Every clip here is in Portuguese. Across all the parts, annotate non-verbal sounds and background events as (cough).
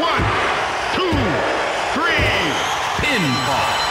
One, two, three. Pinball.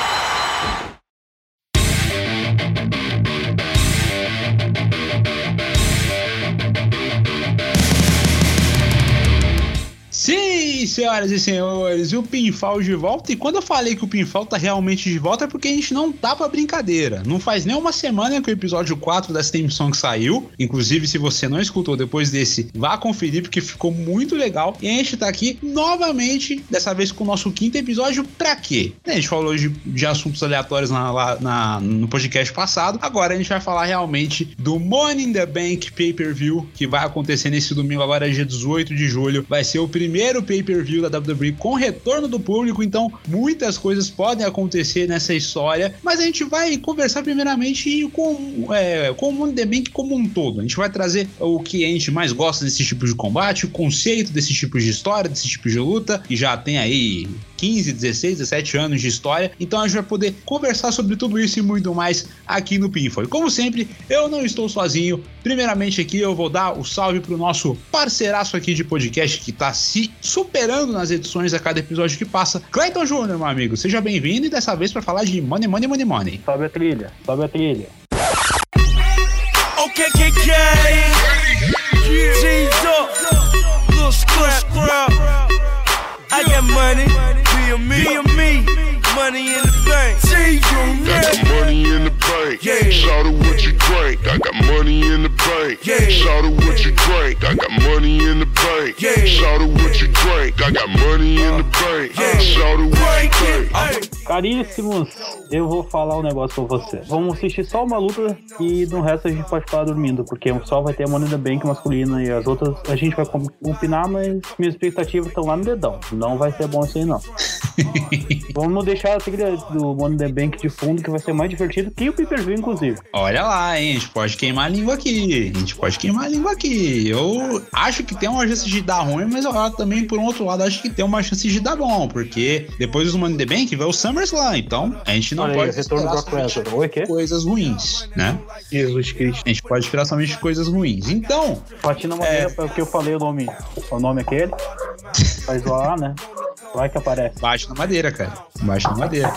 Senhoras e senhores, o Pinfall de volta. E quando eu falei que o Pinfall tá realmente de volta é porque a gente não tá pra brincadeira. Não faz nem uma semana que o episódio 4 da Steam Song saiu. Inclusive, se você não escutou depois desse, vá conferir porque ficou muito legal. E a gente tá aqui novamente, dessa vez com o nosso quinto episódio. Pra quê? A gente falou de, de assuntos aleatórios na, lá, na, no podcast passado. Agora a gente vai falar realmente do Money in the Bank Pay-Per-View que vai acontecer nesse domingo, agora dia 18 de julho. Vai ser o primeiro pay-per-view da WWE com retorno do público, então muitas coisas podem acontecer nessa história, mas a gente vai conversar primeiramente com, é, com o Money the Bank como um todo. A gente vai trazer o que a gente mais gosta desse tipo de combate, o conceito desse tipo de história, desse tipo de luta, que já tem aí 15, 16, 17 anos de história. Então a gente vai poder conversar sobre tudo isso e muito mais aqui no Pinfall. E como sempre, eu não estou sozinho. Primeiramente aqui eu vou dar o salve pro nosso parceiraço aqui de podcast que tá se superando nas edições a cada episódio que passa. Clayton Júnior, meu amigo, seja bem-vindo e dessa vez para falar de Money, Money, Money, Money. Sobe a trilha, sobe a trilha. OKKK. G's up. Little scrap. I got money. A me, me. Money in the bank. Money in the bank. Yeah. Shout out what you drink. I got money in the bank. Yeah. Shout out what you drink. I got money in the bank. Yeah. Shout out what you drink. I got money in the bank. Yeah. Shout out what you drink. Caríssimos, eu vou falar um negócio pra você. Vamos assistir só uma luta e no resto a gente pode ficar dormindo, porque só vai ter a Money in the Bank masculina e as outras a gente vai combinar, mas minhas expectativas estão lá no dedão. Não vai ser bom isso aí, não. (laughs) Vamos deixar a trilha do Money in the Bank de fundo, que vai ser mais divertido que o pay-per-view, inclusive. Olha lá, hein? A gente pode queimar a língua aqui. A gente pode queimar a língua aqui. Eu acho que tem uma chance de dar ruim, mas eu também, por um outro lado, acho que tem uma chance de dar bom, porque depois do Money in the Bank vai o SummerSlam. Então, a gente não Olha aí, pode retorno do Lesnar. Oi, quê? coisas ruins, né? Jesus Cristo. A gente pode esperar somente coisas ruins. Então, Patina Madeira, porque eu falei o nome, o nome aquele. Faz lá, né? Vai que aparece. baixa na madeira, cara. Baixa na madeira.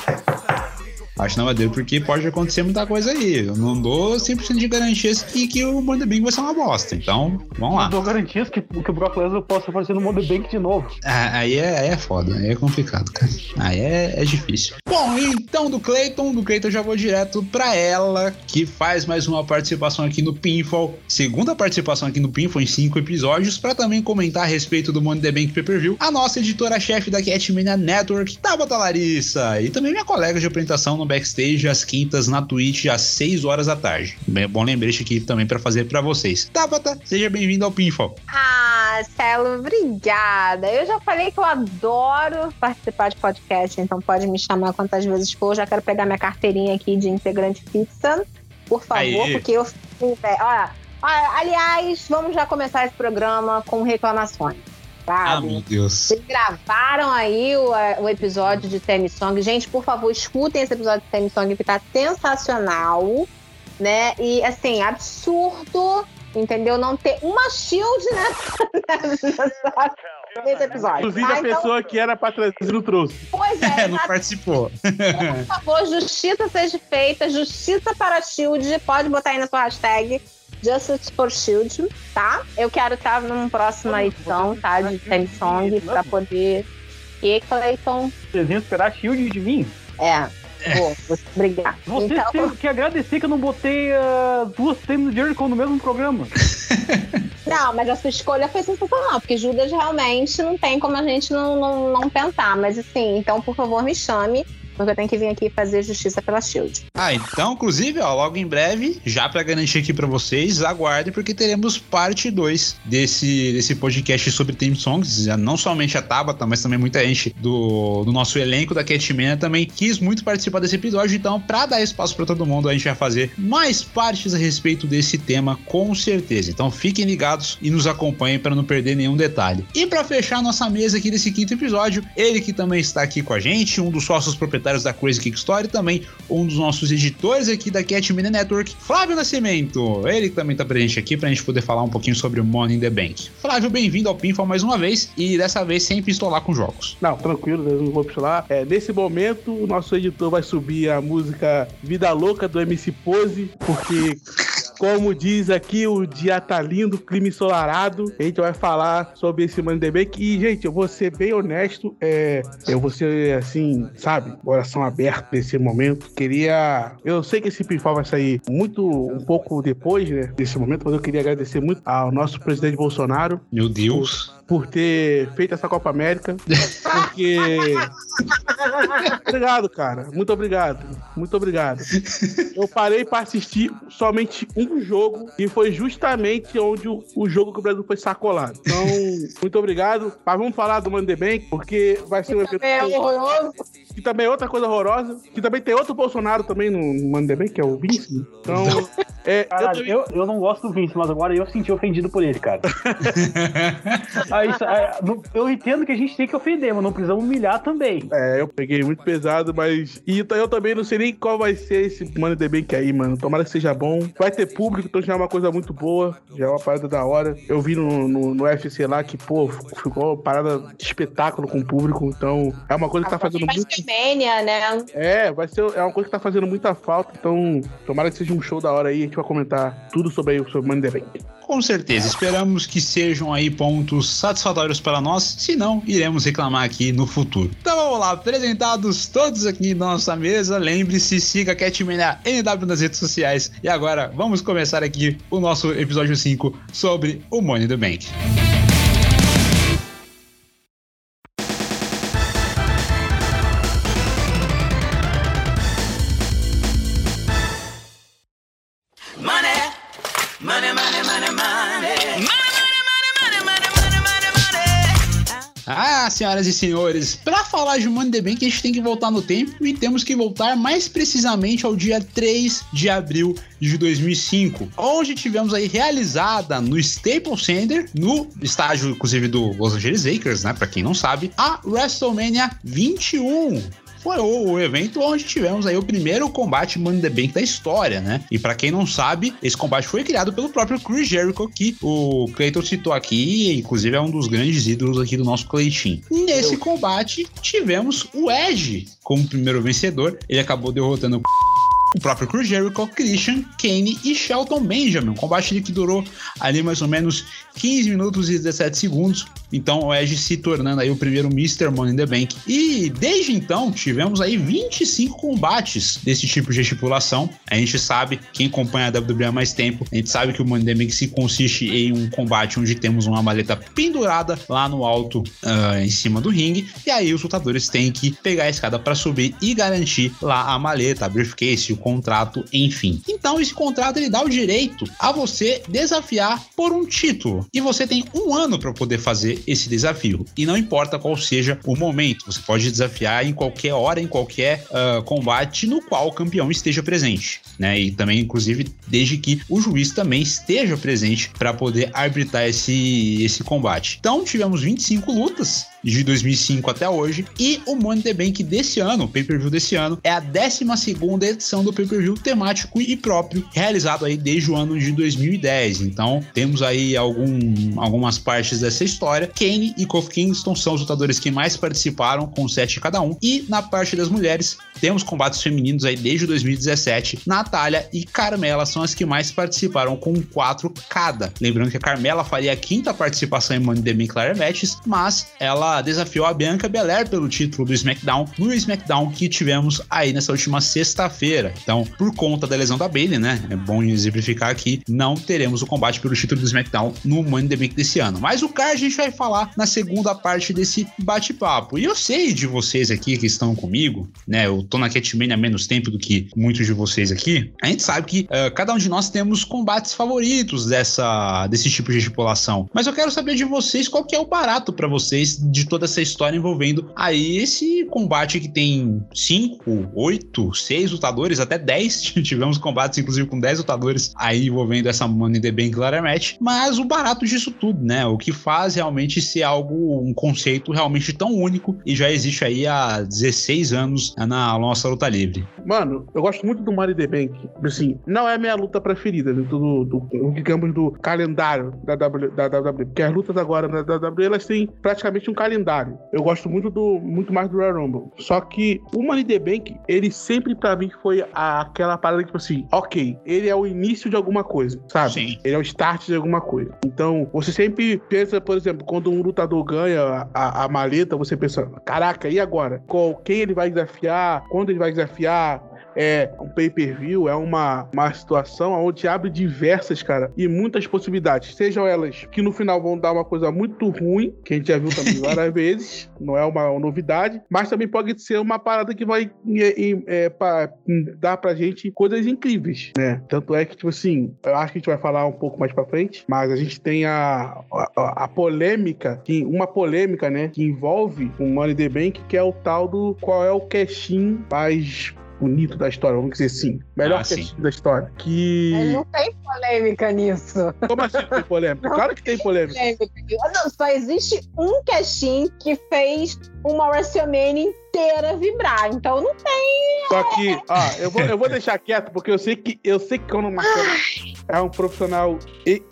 Baixa na madeira, porque pode acontecer muita coisa aí. Eu não dou 100% de garantias que, que o Money Bank vai ser uma bosta. Então, vamos lá. Não dou garantias que, que o Brock Lesnar possa aparecer no Money Bank de novo. Ah, Aí é, aí é foda, aí é complicado, cara. Aí é, é difícil. Bom, então do Clayton, do Clayton eu já vou direto pra ela, que faz mais uma participação aqui no Pinfall. Segunda participação aqui no Pinfall em cinco episódios, pra também comentar a respeito do Money the Bank Pay-Per-View. A nossa editora-chefe da Catmania Network, Tabata Larissa. E também minha colega de apresentação no backstage às quintas na Twitch às 6 horas da tarde. Bem, bom lembrete aqui também pra fazer pra vocês. Tabata, seja bem-vindo ao Pinfall. Ah, Celo, obrigada. Eu já falei que eu adoro participar de podcast, então pode me chamar quantas vezes for. Já quero pegar minha carteirinha aqui de integrante fixa, por favor, Aê. porque eu. é, Olha, olha, aliás, vamos já começar esse programa com reclamações. Ah, Sabe? meu Deus. Vocês gravaram aí o, o episódio de Theme Song. Gente, por favor, escutem esse episódio de Theme Song que tá sensacional, né? E assim, absurdo, entendeu? Não ter uma shield (laughs) nessa, nessa- nesse episódio. Inclusive tá? a Então, pessoa que era pra trazer não trouxe. pois é, É, (laughs) não participou. por favor, justiça seja feita, justiça para a Shield. Pode botar aí na sua hashtag Justice for Shield, tá? Eu quero estar numa próxima edição, tá? De Theme Song, pra poder. E Clayton, Vocês iam esperar Shield de mim? é. Vou, vou brigar. Vocês Então, têm que agradecer que eu não botei ah, duas temas de Jericho no mesmo programa. (laughs) não, mas a sua escolha foi sensacional, porque Judas realmente não tem como a gente não, não, não pensar. Mas assim, então, por favor, me chame, porque eu tenho que vir aqui fazer justiça pela Shield. Ah, então, inclusive, ó, logo em breve, já pra garantir aqui pra vocês, aguardem, porque teremos parte 2 desse, desse podcast sobre theme songs. Não somente a Tabata, mas também muita gente do, do nosso elenco da Catmania também quis muito participar desse episódio. Então, pra dar espaço pra todo mundo, a gente vai fazer mais partes a respeito desse tema, com certeza. Então, fiquem ligados e nos acompanhem para não perder nenhum detalhe. E pra fechar nossa mesa aqui desse quinto episódio, ele que também está aqui com a gente, um dos sócios proprietários proprietários da Crazy Kick Story, também um dos nossos editores aqui da Cat Media Network, Flávio Nascimento. Ele também tá presente aqui pra gente poder falar um pouquinho sobre o Money in the Bank. Flávio, bem-vindo ao Pinfall mais uma vez e dessa vez sem pistolar com jogos. Não, tranquilo, eu não vou pistolar. É, nesse momento, o nosso editor vai subir a música Vida Louca do MC Pose, porque como diz aqui, o dia tá lindo, clima ensolarado. A gente vai falar sobre esse Money in the Bank. E, gente, eu vou ser bem honesto. É, eu vou ser, assim, sabe, coração aberto nesse momento. Queria. Eu sei que esse pinfall vai sair muito, um pouco depois, né, desse momento, mas eu queria agradecer muito ao nosso presidente Bolsonaro. Meu Deus. Por ter feito essa Copa América. Porque. obrigado, cara. Muito obrigado. Muito obrigado. Eu parei pra assistir somente um jogo e foi justamente onde o, o jogo que o Brasil foi sacolado. Então, muito obrigado. Mas vamos falar do Bank, porque vai ser um evento É horroroso. Que também é outra coisa horrorosa, que também tem outro Bolsonaro também no Money in the Bank, que é o Vince. Então, (laughs) é, eu Caralho, também- eu, eu não gosto do Vince, mas agora eu senti ofendido por ele, cara. Aí, (laughs) isso- é, eu entendo que a gente tem que ofender, mas não precisamos humilhar também. É, eu peguei muito pesado, mas. E então eu também não sei nem qual vai ser esse Money in the Bank aí, mano. Tomara que seja bom. Vai ter público, então já é uma coisa muito boa. Já é uma parada da hora. Eu vi no, no, no UFC lá que, pô, ficou uma parada de espetáculo com o público. Então é uma coisa que tá fazendo muito. Ser Mania, né? É, vai ser. É uma coisa que tá fazendo muita falta. Então, tomara que seja um show da hora aí. A gente vai comentar tudo sobre aí, sobre Money in the Bank. Com certeza, esperamos que sejam aí pontos satisfatórios para nós, se não, iremos reclamar aqui no futuro. Então vamos lá, apresentados todos aqui na nossa mesa, lembre-se, siga a Catmania NW nas redes sociais. E agora, vamos começar aqui o nosso episódio 5 sobre o Money in the Bank. Ah, senhoras e senhores, para falar de Money the Bank, a gente tem que voltar no tempo e temos que voltar mais precisamente ao dia 3 de abril de 2005, onde tivemos aí realizada no Staples Center, no estágio inclusive do Los Angeles Lakers, né, para quem não sabe, a WrestleMania 21 foi o, o evento onde tivemos aí o primeiro combate Money the Bank da história, né? E pra quem não sabe, esse combate foi criado pelo próprio Chris Jericho, que o Clayton citou aqui, e inclusive é um dos grandes ídolos aqui do nosso Cleitinho. Nesse combate, tivemos o Edge como primeiro vencedor. Ele acabou derrotando o próprio Chris Jericho, Christian, Kane e Shelton Benjamin. Um combate que durou ali mais ou menos 15 minutos e 17 segundos. Então o Edge se tornando aí o primeiro Mr. Money in the Bank. E desde então tivemos aí 25 combates desse tipo de estipulação. A gente sabe, quem acompanha a WWE há mais tempo, a gente sabe que o Money in the Bank se consiste em um combate onde temos uma maleta pendurada lá no alto, ah, em cima do ringue. E aí os lutadores têm que pegar a escada para subir e garantir lá a maleta, a briefcase, o contrato, enfim. Então esse contrato ele dá o direito a você desafiar por um título. E você tem um ano para poder fazer esse desafio. E não importa qual seja o momento, você pode desafiar em qualquer hora, em qualquer ah, combate no qual o campeão esteja presente. Né? E também, inclusive, desde que o juiz também esteja presente para poder arbitrar esse, esse combate. Então tivemos 25 lutas de 2005 até hoje. E o Money the Bank desse ano, o pay-per-view desse ano, é a 12 edição do pay-per-view temático e próprio, realizado aí desde o ano de 2010. Então, temos aí algum, algumas partes dessa história. Kane e Kofi Kingston são os lutadores que mais participaram, com 7 cada um. E na parte das mulheres, temos combates femininos aí desde 2017. Natália e Carmela são as que mais participaram, com 4 cada. Lembrando que a Carmela faria a quinta participação em Money the Bank Ladder Matches, mas ela desafiou a Bianca Belair pelo título do SmackDown no SmackDown que tivemos aí nessa última sexta-feira. Então, por conta da lesão da Bayley, né? É bom exemplificar aqui, não teremos o combate pelo título do SmackDown no Money in the Bank desse ano. Mas o card a gente vai falar na segunda parte desse bate-papo. E eu sei de vocês aqui que estão comigo, né? Eu tô na Catmania há menos tempo do que muitos de vocês aqui. A gente sabe que eh, cada um de nós temos combates favoritos dessa, desse tipo de estipulação. Mas eu quero saber de vocês qual que é o barato para vocês de de toda essa história envolvendo aí esse combate que tem cinco, oito, seis lutadores, até dez. (laughs) Tivemos combates, inclusive, com dez lutadores aí envolvendo essa Money in the Bank Match. Mas o barato disso tudo, né? O que faz realmente ser algo, um conceito realmente tão único e já existe aí há 16 anos na nossa luta livre. Mano, eu gosto muito do Money in the Bank. Assim, não é a minha luta preferida, dentro do, do, do, digamos, do calendário da, w, da WWE. Porque as lutas agora na WWE, elas têm praticamente um. Eu gosto muito do muito mais do Royal Rumble. Só que o Money the Bank, ele sempre pra mim foi a, aquela parada que, tipo assim, ok, ele é o início de alguma coisa, sabe? Sim. Ele é o start de alguma coisa. Então, você sempre pensa, por exemplo, quando um lutador ganha a, a maleta, você pensa, caraca, e agora? Qual, quem ele vai desafiar? Quando ele vai desafiar? É um pay-per-view, é uma, uma situação onde abre diversas, cara, e muitas possibilidades. Sejam elas que no final vão dar uma coisa muito ruim, que a gente já viu também várias (laughs) vezes, não é uma novidade, mas também pode ser uma parada que vai é, é, pra, dar pra gente coisas incríveis, né? Tanto é que, tipo assim, eu acho que a gente vai falar um pouco mais pra frente, mas a gente tem a, a, a polêmica, que, uma polêmica, né, que envolve o Money the Bank, que é o tal do qual é o cash-in mais bonito da história, vamos dizer assim. Melhor Ah, sim. da história. Que. Mas não tem polêmica nisso. Como assim tem polêmica? Claro que tem polêmica. Polêmica. Não, só existe um caixinho que fez uma WrestleMania inteira vibrar. Então não tem. Só que, ó, eu vou, eu vou deixar quieto, porque eu sei que eu sei que quando o Marcelo é um profissional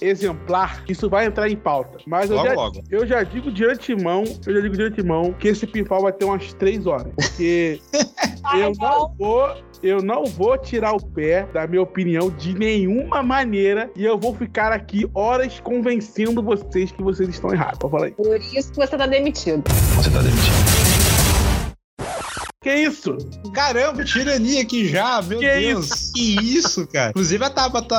exemplar, isso vai entrar em pauta. Mas eu Logo, já, logo. eu já digo de antemão, eu já digo de antemão que esse pinfall vai ter umas três horas. Porque (laughs) eu não vou. Eu não vou tirar o pé da minha opinião de nenhuma maneira e eu vou ficar aqui horas convencendo vocês que vocês estão errados. Pode falar aí. Por isso que você tá demitido. Que isso? Caramba, tirania aqui já, meu Que Deus. Que isso, cara. Inclusive a Tabata,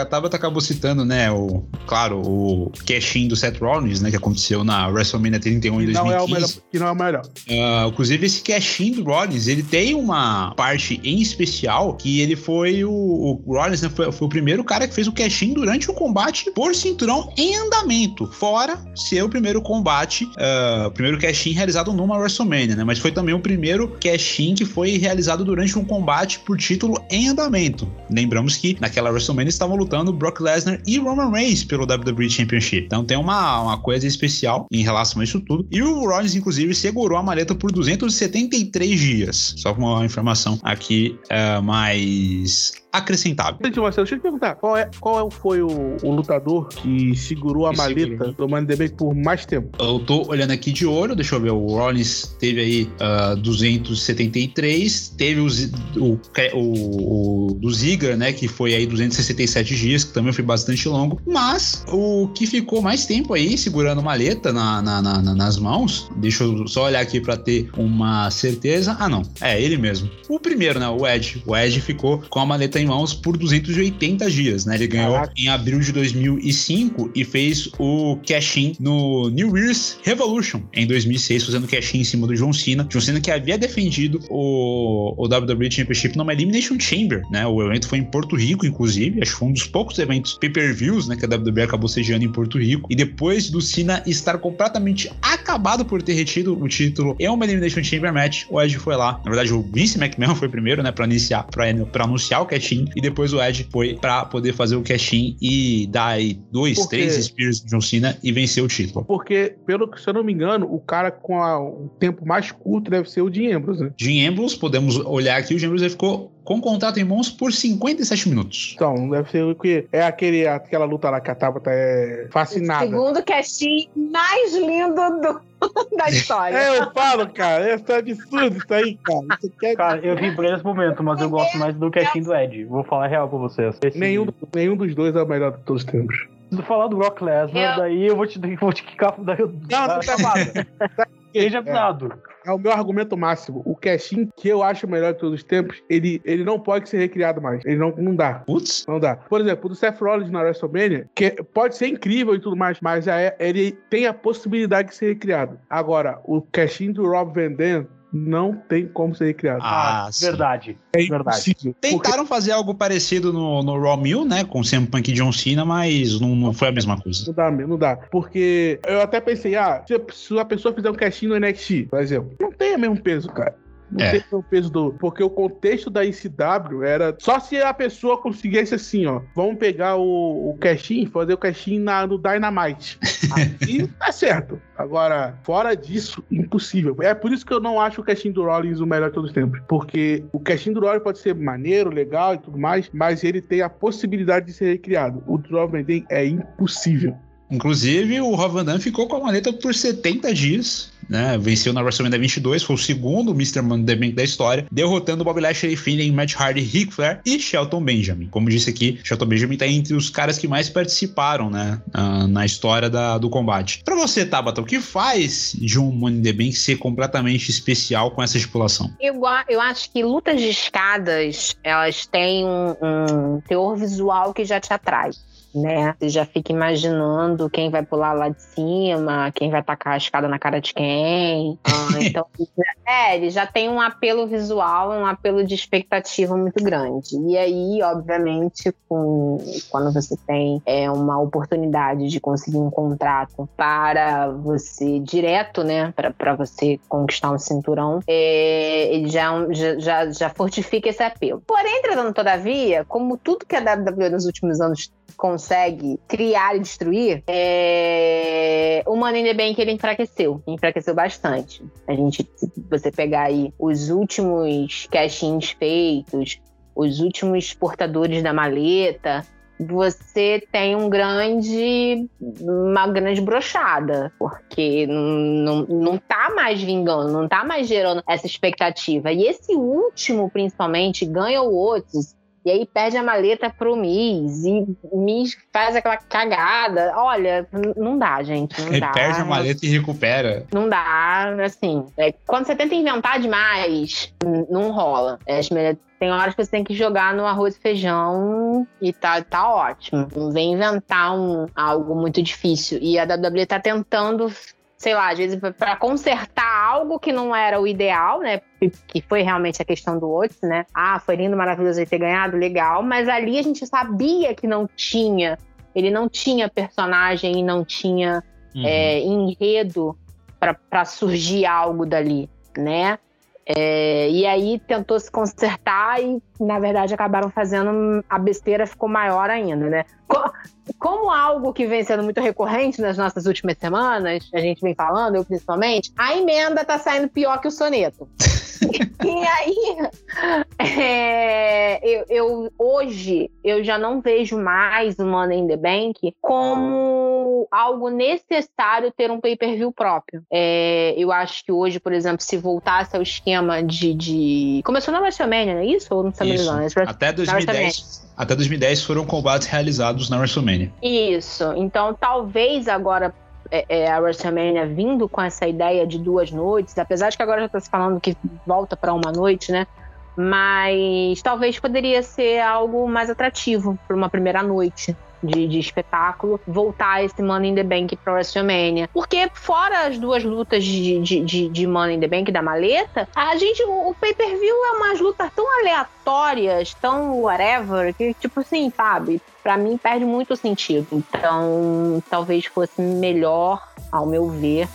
a Tabata acabou citando, né, o, claro, o cash-in do Seth Rollins, né, que aconteceu na WrestleMania 31 em Que não é o 2015. melhor. Que não é o melhor. Ah, inclusive, esse cash-in do Rollins, ele tem uma parte em especial que ele foi o, o Rollins, né, foi, foi o primeiro cara que fez o cash-in durante o combate por cinturão em andamento, fora ser o primeiro combate, ah, o primeiro cash-in realizado numa WrestleMania, né, mas foi também o primeiro cash-in que foi realizado durante um combate por título em andamento. Lembramos que naquela WrestleMania estavam lutando Brock Lesnar e Roman Reigns pelo WWE Championship. Então tem uma, uma coisa especial em relação a isso tudo. E o Rollins, inclusive, segurou a maleta por 273 dias. Só com uma informação aqui é, mais acrescentável. Gente, Marcelo, deixa eu te perguntar, qual, é, qual é- foi o, o lutador que segurou a Que maleta segurou. do Money in the Bank por mais tempo? Eu tô olhando aqui de olho, deixa eu ver. O Rollins teve aí 273, teve o, o, o, o do Ziggler, né? Que foi aí 267 dias, que também foi bastante longo. Mas o que ficou mais tempo aí segurando maleta na, na- na- na- nas mãos, deixa eu só olhar aqui pra ter uma certeza. Ah, não, é ele mesmo. O primeiro, né? O Ed. O Ed ficou com a maleta em mãos por 280 dias, né? Ele ganhou Caraca. em abril de 2005 e fez o cash-in no New Year's Revolution em 2006, fazendo cash-in em cima do John Cena. John Cena que havia defendido o, o WWE Championship numa Elimination Chamber, né? O evento foi em Porto Rico, inclusive. Acho que foi um dos poucos eventos pay-per-views, né? Que a WWE acabou sediando em Porto Rico. E depois do Cena estar completamente acabado por ter retido o título em uma Elimination Chamber match, o Edge foi lá. Na verdade, o Vince McMahon foi primeiro, né? Pra iniciar, pra, pra anunciar o cash-in. E depois o Edge foi pra poder fazer o cash-in e dar aí dois, Porque- três Spears de John Cena e vencer o título. Porque, pelo que se eu não me engano, o cara com a- o tempo mais curto deve ser o Dean Ambrose, né? Jim Ambrose, podemos olhar aqui, o Jim Ambrose ficou com contrato em mãos por 57 minutos. Então, deve ser o que. É aquele, aquela luta lá que a Tabata é fascinada. Segundo caixinho mais lindo do- (laughs) da história. É, eu falo, cara, isso é absurdo isso aí, cara. Isso aqui é- Cara, eu vibrei nesse momento, mas eu gosto mais do casting do Ed. Vou falar a real pra vocês. Esse- nenhum, nenhum dos dois é o melhor de todos os tempos. Se tu falar do Brock Lesnar, Eu- daí eu vou te, (laughs) vou te quicar daí eu, Não, não tá (laughs) É. avisado. É o meu argumento máximo. O casting que eu acho o melhor de todos os tempos, ele, ele não pode ser recriado mais. Ele não, não dá. Putz, Não dá. Por exemplo, o do Seth Rollins na WrestleMania, que pode ser incrível e tudo mais, mas já é- ele tem a possibilidade de ser recriado. Agora, o casting do Rob Van Dam não tem como ser recriado. Ah, sim. verdade. é verdade. impossível. Porque Tentaram fazer algo parecido no, no Raw Mill, né? Com o CM Punk e John Cena, mas não, não foi a mesma coisa. Não dá, não dá. Porque eu até pensei, ah, se a- se a pessoa fizer um casting no NXT, por exemplo, não tem o mesmo peso, cara. Não É. tem o peso do. Porque o contexto da ICW era. Só se a pessoa conseguisse assim, ó. Vamos pegar o, o casting, e fazer o casting na, no Dynamite. Aí (laughs) tá certo. Agora, fora disso, impossível. É por isso que eu não acho o casting do Rollins o melhor de todos os tempos. Porque o casting do Rollins pode ser maneiro, legal e tudo mais, mas ele tem a possibilidade de ser recriado. O do Rob é impossível. Inclusive, o Rob Van ficou com a maleta por 70 dias, né? Venceu na WrestleMania 22, foi o segundo Mr. In the Bank da história, derrotando Bob Lashley, Finn, Matt Hardy, Ric Flair e Shelton Benjamin. Como disse aqui, Shelton Benjamin tá entre os caras que mais participaram, né? ah, na história da- do combate. Pra você, Tabata, o que faz de um Money in the Bank ser completamente especial com essa estipulação? Eu, eu acho que lutas de escadas, elas têm um, um teor visual que já te atrai. Né? Você já fica imaginando quem vai pular lá de cima, quem vai tacar a escada na cara de quem. Ah, (laughs) então, é, ele já tem um apelo visual, um apelo de expectativa muito grande. E aí, obviamente, com, quando você tem é, uma oportunidade de conseguir um contrato para você direto, né, para você conquistar um cinturão, é, ele já, é já, já, já fortifica esse apelo. Porém, entretanto, todavia, como tudo que a WWE nos últimos anos consegue criar e destruir, é... o Money in the Bank ele enfraqueceu, enfraqueceu bastante. A gente, se você pegar aí os últimos cash-ins feitos, os últimos portadores da maleta, você tem um grande, uma grande brochada, porque não, não, tá mais vingando, não tá mais gerando essa expectativa. E esse último, principalmente, ganha o Otis, e aí perde a maleta pro Miz, e Miz faz aquela cagada. Olha, não dá, gente, não dá. perde a maleta e recupera. Não dá, assim. é, quando você tenta inventar demais, não rola. É, tem horas que você tem que jogar no arroz e feijão e tá, tá ótimo. Não vem inventar um, algo muito difícil. E a WWE tá tentando, sei lá, às vezes pra consertar algo que não era o ideal, né? Que- Que foi realmente a questão do Otis, né? Ah, foi lindo, maravilhoso ele ter ganhado, legal. Mas ali a gente sabia que não tinha. Ele não tinha personagem e não tinha Uhum. é, enredo para surgir algo dali, né? É, e aí tentou se consertar e, na verdade, acabaram fazendo a besteira ficou maior ainda, né? Co- Como algo que vem sendo muito recorrente nas nossas últimas semanas, a gente vem falando, eu principalmente, a emenda tá saindo pior que o soneto. E aí, é, eu, eu- hoje eu já não vejo mais o Money in the Bank como algo necessário ter um pay-per-view próprio. É, eu acho que hoje, por exemplo, se voltasse ao esquema de. de... Começou na WrestleMania, não é isso? Ou não está me Até 2010, até 2010 foram combates realizados na WrestleMania. Isso. Então, talvez agora é, é, a WrestleMania vindo com essa ideia de duas noites, apesar de que agora já está se falando que volta para uma noite, né? Mas talvez poderia ser algo mais atrativo para uma primeira noite. De, de espetáculo, voltar esse Money in the Bank pra WrestleMania. Porque, fora as duas lutas de, de, de, de Money in the Bank da maleta, a gente, o, o pay-per-view é umas lutas tão aleatórias, tão whatever, que, tipo assim, sabe? Pra mim perde muito sentido. Então, talvez fosse melhor, ao meu ver,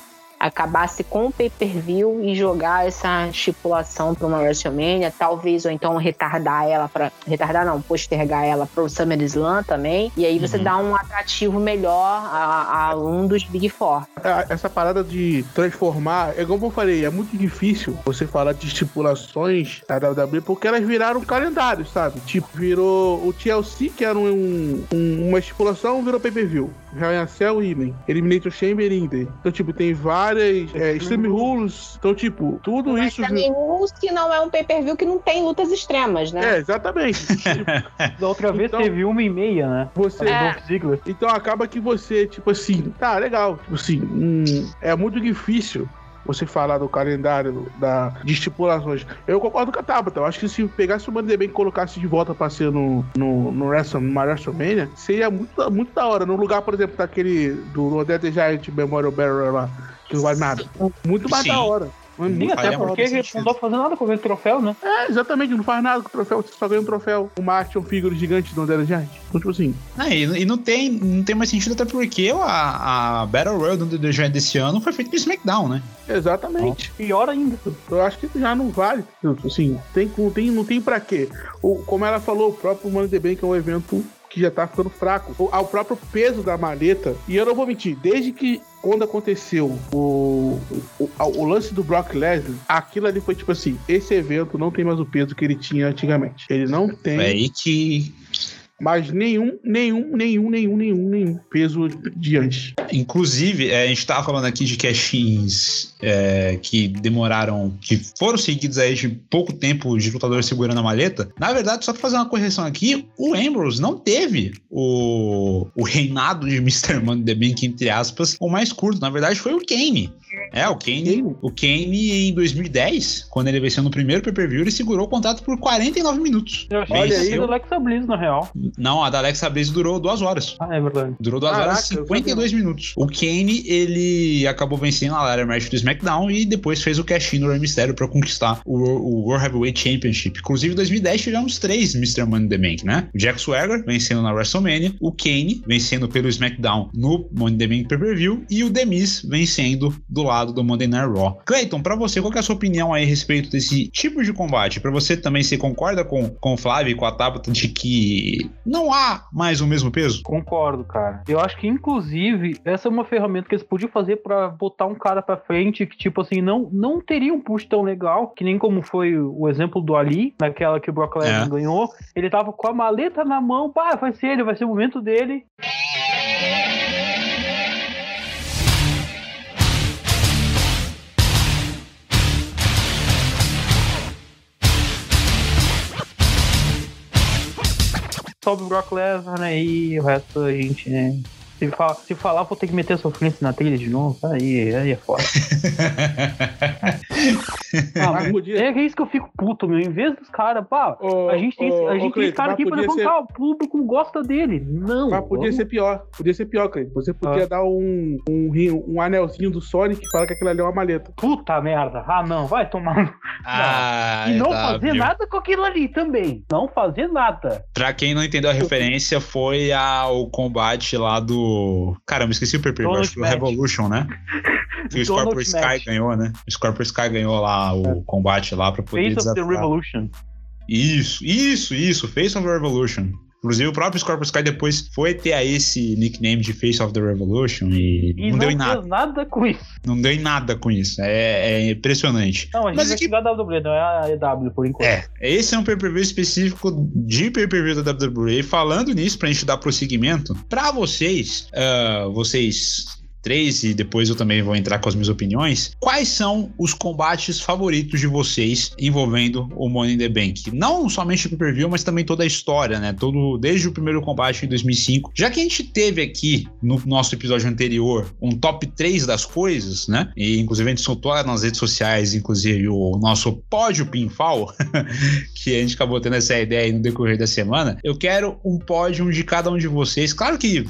acabasse com o pay-per-view e jogar essa estipulação para uma WrestleMania, talvez ou então retardar ela para retardar não, postergar ela para o SummerSlam também. E aí você Uhum. dá um atrativo melhor a, a um dos Big Four. a- essa parada de transformar, é como eu falei, é muito difícil você falar de estipulações da WWE porque elas viraram calendário, sabe? Tipo, virou o TLC, que era um, um- uma estipulação, virou pay-per-view. Hell in a Cell, Idem. Eliminator Chamber, Idem. Então, tipo, tem várias é, Extreme Rules. Então, tipo, tudo Mas isso... também Rules que não é um pay-per-view que não tem lutas extremas, né? É, exatamente. (laughs) Da outra vez Então- teve uma e meia, né? você... É. Então acaba que você, tipo assim, tá, legal. Tipo assim, hum, é muito difícil você falar do calendário da, de estipulações. Eu concordo com a Tabata. Eu acho que se pegasse o Monday Bank e colocasse de volta pra ser no, no, no Wrestle, numa WrestleMania, seria muito, muito da hora. No lugar, por exemplo, daquele do Odette Giant Memorial Barrier lá, que não vale nada. Muito mais Sim. da hora. Até porque ele não tá fazendo nada com aquele troféu, né? É, exatamente, não faz nada com o troféu, você só ganha um troféu. Uma action figure gigante não era giant. Então, tipo assim, Ah, e, e não, tem, não tem mais sentido até porque a, a Battle Royale do The Giant desse ano foi feita no SmackDown, né? exatamente. Pior ainda. Eu acho que já não vale. Assim, tem, não, tem, não tem pra quê. O, como ela falou, o próprio Money the Bank é um evento que já tá ficando fraco. Ao próprio peso da maleta. E eu não vou mentir, desde que quando aconteceu o, o, o lance do Brock Lesnar, aquilo ali foi tipo assim: esse evento não tem mais o peso que ele tinha antigamente. Ele não tem É aí que. Mais nenhum, nenhum, nenhum, nenhum, nenhum, nenhum peso de antes. Inclusive, é, a gente tava falando aqui de cash-ins é, que demoraram, que foram seguidos aí de pouco tempo de lutador segurando a maleta. Na verdade, só pra fazer uma correção aqui, o Ambrose não teve o, o reinado de (laughs) Mr. Money the Bank, entre aspas, o mais curto. Na verdade, foi o Kane. É, o Kane, o Kane em 2010, quando ele venceu no primeiro pay-per-view, ele segurou o contrato por 49 minutos. Eu achei Olha aí, do Alexa Bliss, na real. Não, a da Alexa Bliss durou duas horas. Ah, é verdade. Durou 2 Caraca, horas e eu 52 minutos. O Kane, ele acabou vencendo a ladder match do SmackDown e depois fez o cash-in no Rey Mysterio pra conquistar o, o World Heavyweight Championship. Inclusive, em 2010 tivemos três Mr. Money in the Bank, né? O Jack Swagger vencendo na WrestleMania, o Kane vencendo pelo SmackDown no Money in the Bank Pay-Per-View e o The Miz vencendo do lado do Monday Night Raw. Clayton, pra você, qual que é a sua opinião aí a respeito desse tipo de combate? Pra você também, você concorda com, com o Flávio e com a Tabata de que não há mais o mesmo peso? Concordo, cara. Eu acho que, inclusive, essa é uma ferramenta que eles podiam fazer pra botar um cara pra frente que, tipo assim, não, não teria um push tão legal, que nem como foi o exemplo do Ali, naquela que o Brock Lesnar É. ganhou. Ele tava com a maleta na mão, pá, vai ser ele, vai ser o momento dele. Sobe o Brock Lesnar, né? E o resto a gente, né? Se, fa- se falar, vou ter que meter sofrência na trilha de novo. Aí, aí é foda. (laughs) Ah, Mas podia- É isso que eu fico puto, meu. Em vez dos caras, pá, Ô, a gente tem, ô, a ô, gente tem Cleiton, esse cara aqui pra podia ser- levantar, o público gosta dele. Não. Mas podia vamos- ser pior. Podia ser pior, Cleiton. Você podia Ah. dar um, um, um anelzinho do Sonic e falar que aquilo ali é uma maleta. Puta merda. Ah, não, vai tomar. Ah, e não tá, fazer viu? nada com aquilo ali também. Não fazer nada. Pra quem não entendeu a referência, foi ao combate lá do. Caramba, esqueci o Donald acho que foi o. Revolution, né? Que o Scorpio Sky Match. ganhou, né? O Scorpio Sky ganhou lá o combate lá pra poder Face of the. Revolution. Isso, isso, isso, Face of the Revolution. Inclusive, o próprio Scorpio Sky depois foi ter aí esse nickname de Face of the Revolution e, E não, não, deu em nada. nada com isso. Não deu em nada com isso. É, é impressionante. Não, a gente Mas vai é que- da WWE, não é a EW por enquanto. É, esse é um pay-per-view específico de pay-per-view da WWE. Falando nisso, pra gente dar prosseguimento, pra vocês, ah, vocês três, e depois eu também vou entrar com as minhas opiniões, quais são os combates favoritos de vocês envolvendo o Money in the Bank? Não somente o pay-per-view, mas também toda a história, né? Todo, desde o primeiro combate em 2005. Já que a gente teve aqui, no nosso episódio anterior, um top 3 das coisas, né? E inclusive a gente soltou nas redes sociais, inclusive o nosso pódio pinfall, (laughs) que a gente acabou tendo essa ideia aí no decorrer da semana. Eu quero um pódio de cada um de vocês. Claro que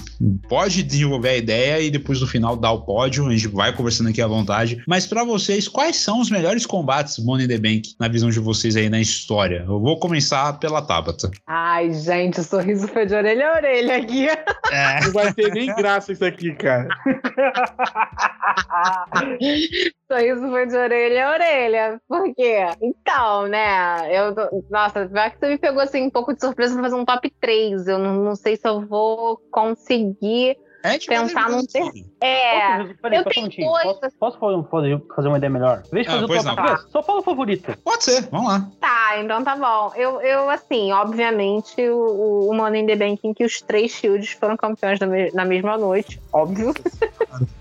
pode desenvolver a ideia e depois no final dar o pódio, a gente vai conversando aqui à vontade. Mas pra vocês, quais são os melhores combates Money in the Bank na visão de vocês aí na história? Eu vou começar pela Tabata. Ai, gente, o sorriso foi de orelha a orelha aqui. (laughs) Não vai ter nem graça isso aqui, cara. (laughs) sorriso foi de orelha a orelha. Por quê? Então, né? Eu tô- Nossa, pior que você me pegou assim um pouco de surpresa pra fazer um top 3. Eu não, não sei se eu vou conseguir. A gente vai Pensar num ter- aqui. É. Posso, peraí, eu um tenho. Posso, posso fazer, uma ideia melhor? Em vez de Ah, fazer pois o top não. 3, só fala o favorito. Pode ser, vamos lá. Tá, então tá bom. Eu, eu assim, obviamente, o, o Money in the Bank em que os três Shields foram campeões na, me- na mesma noite, óbvio. (laughs)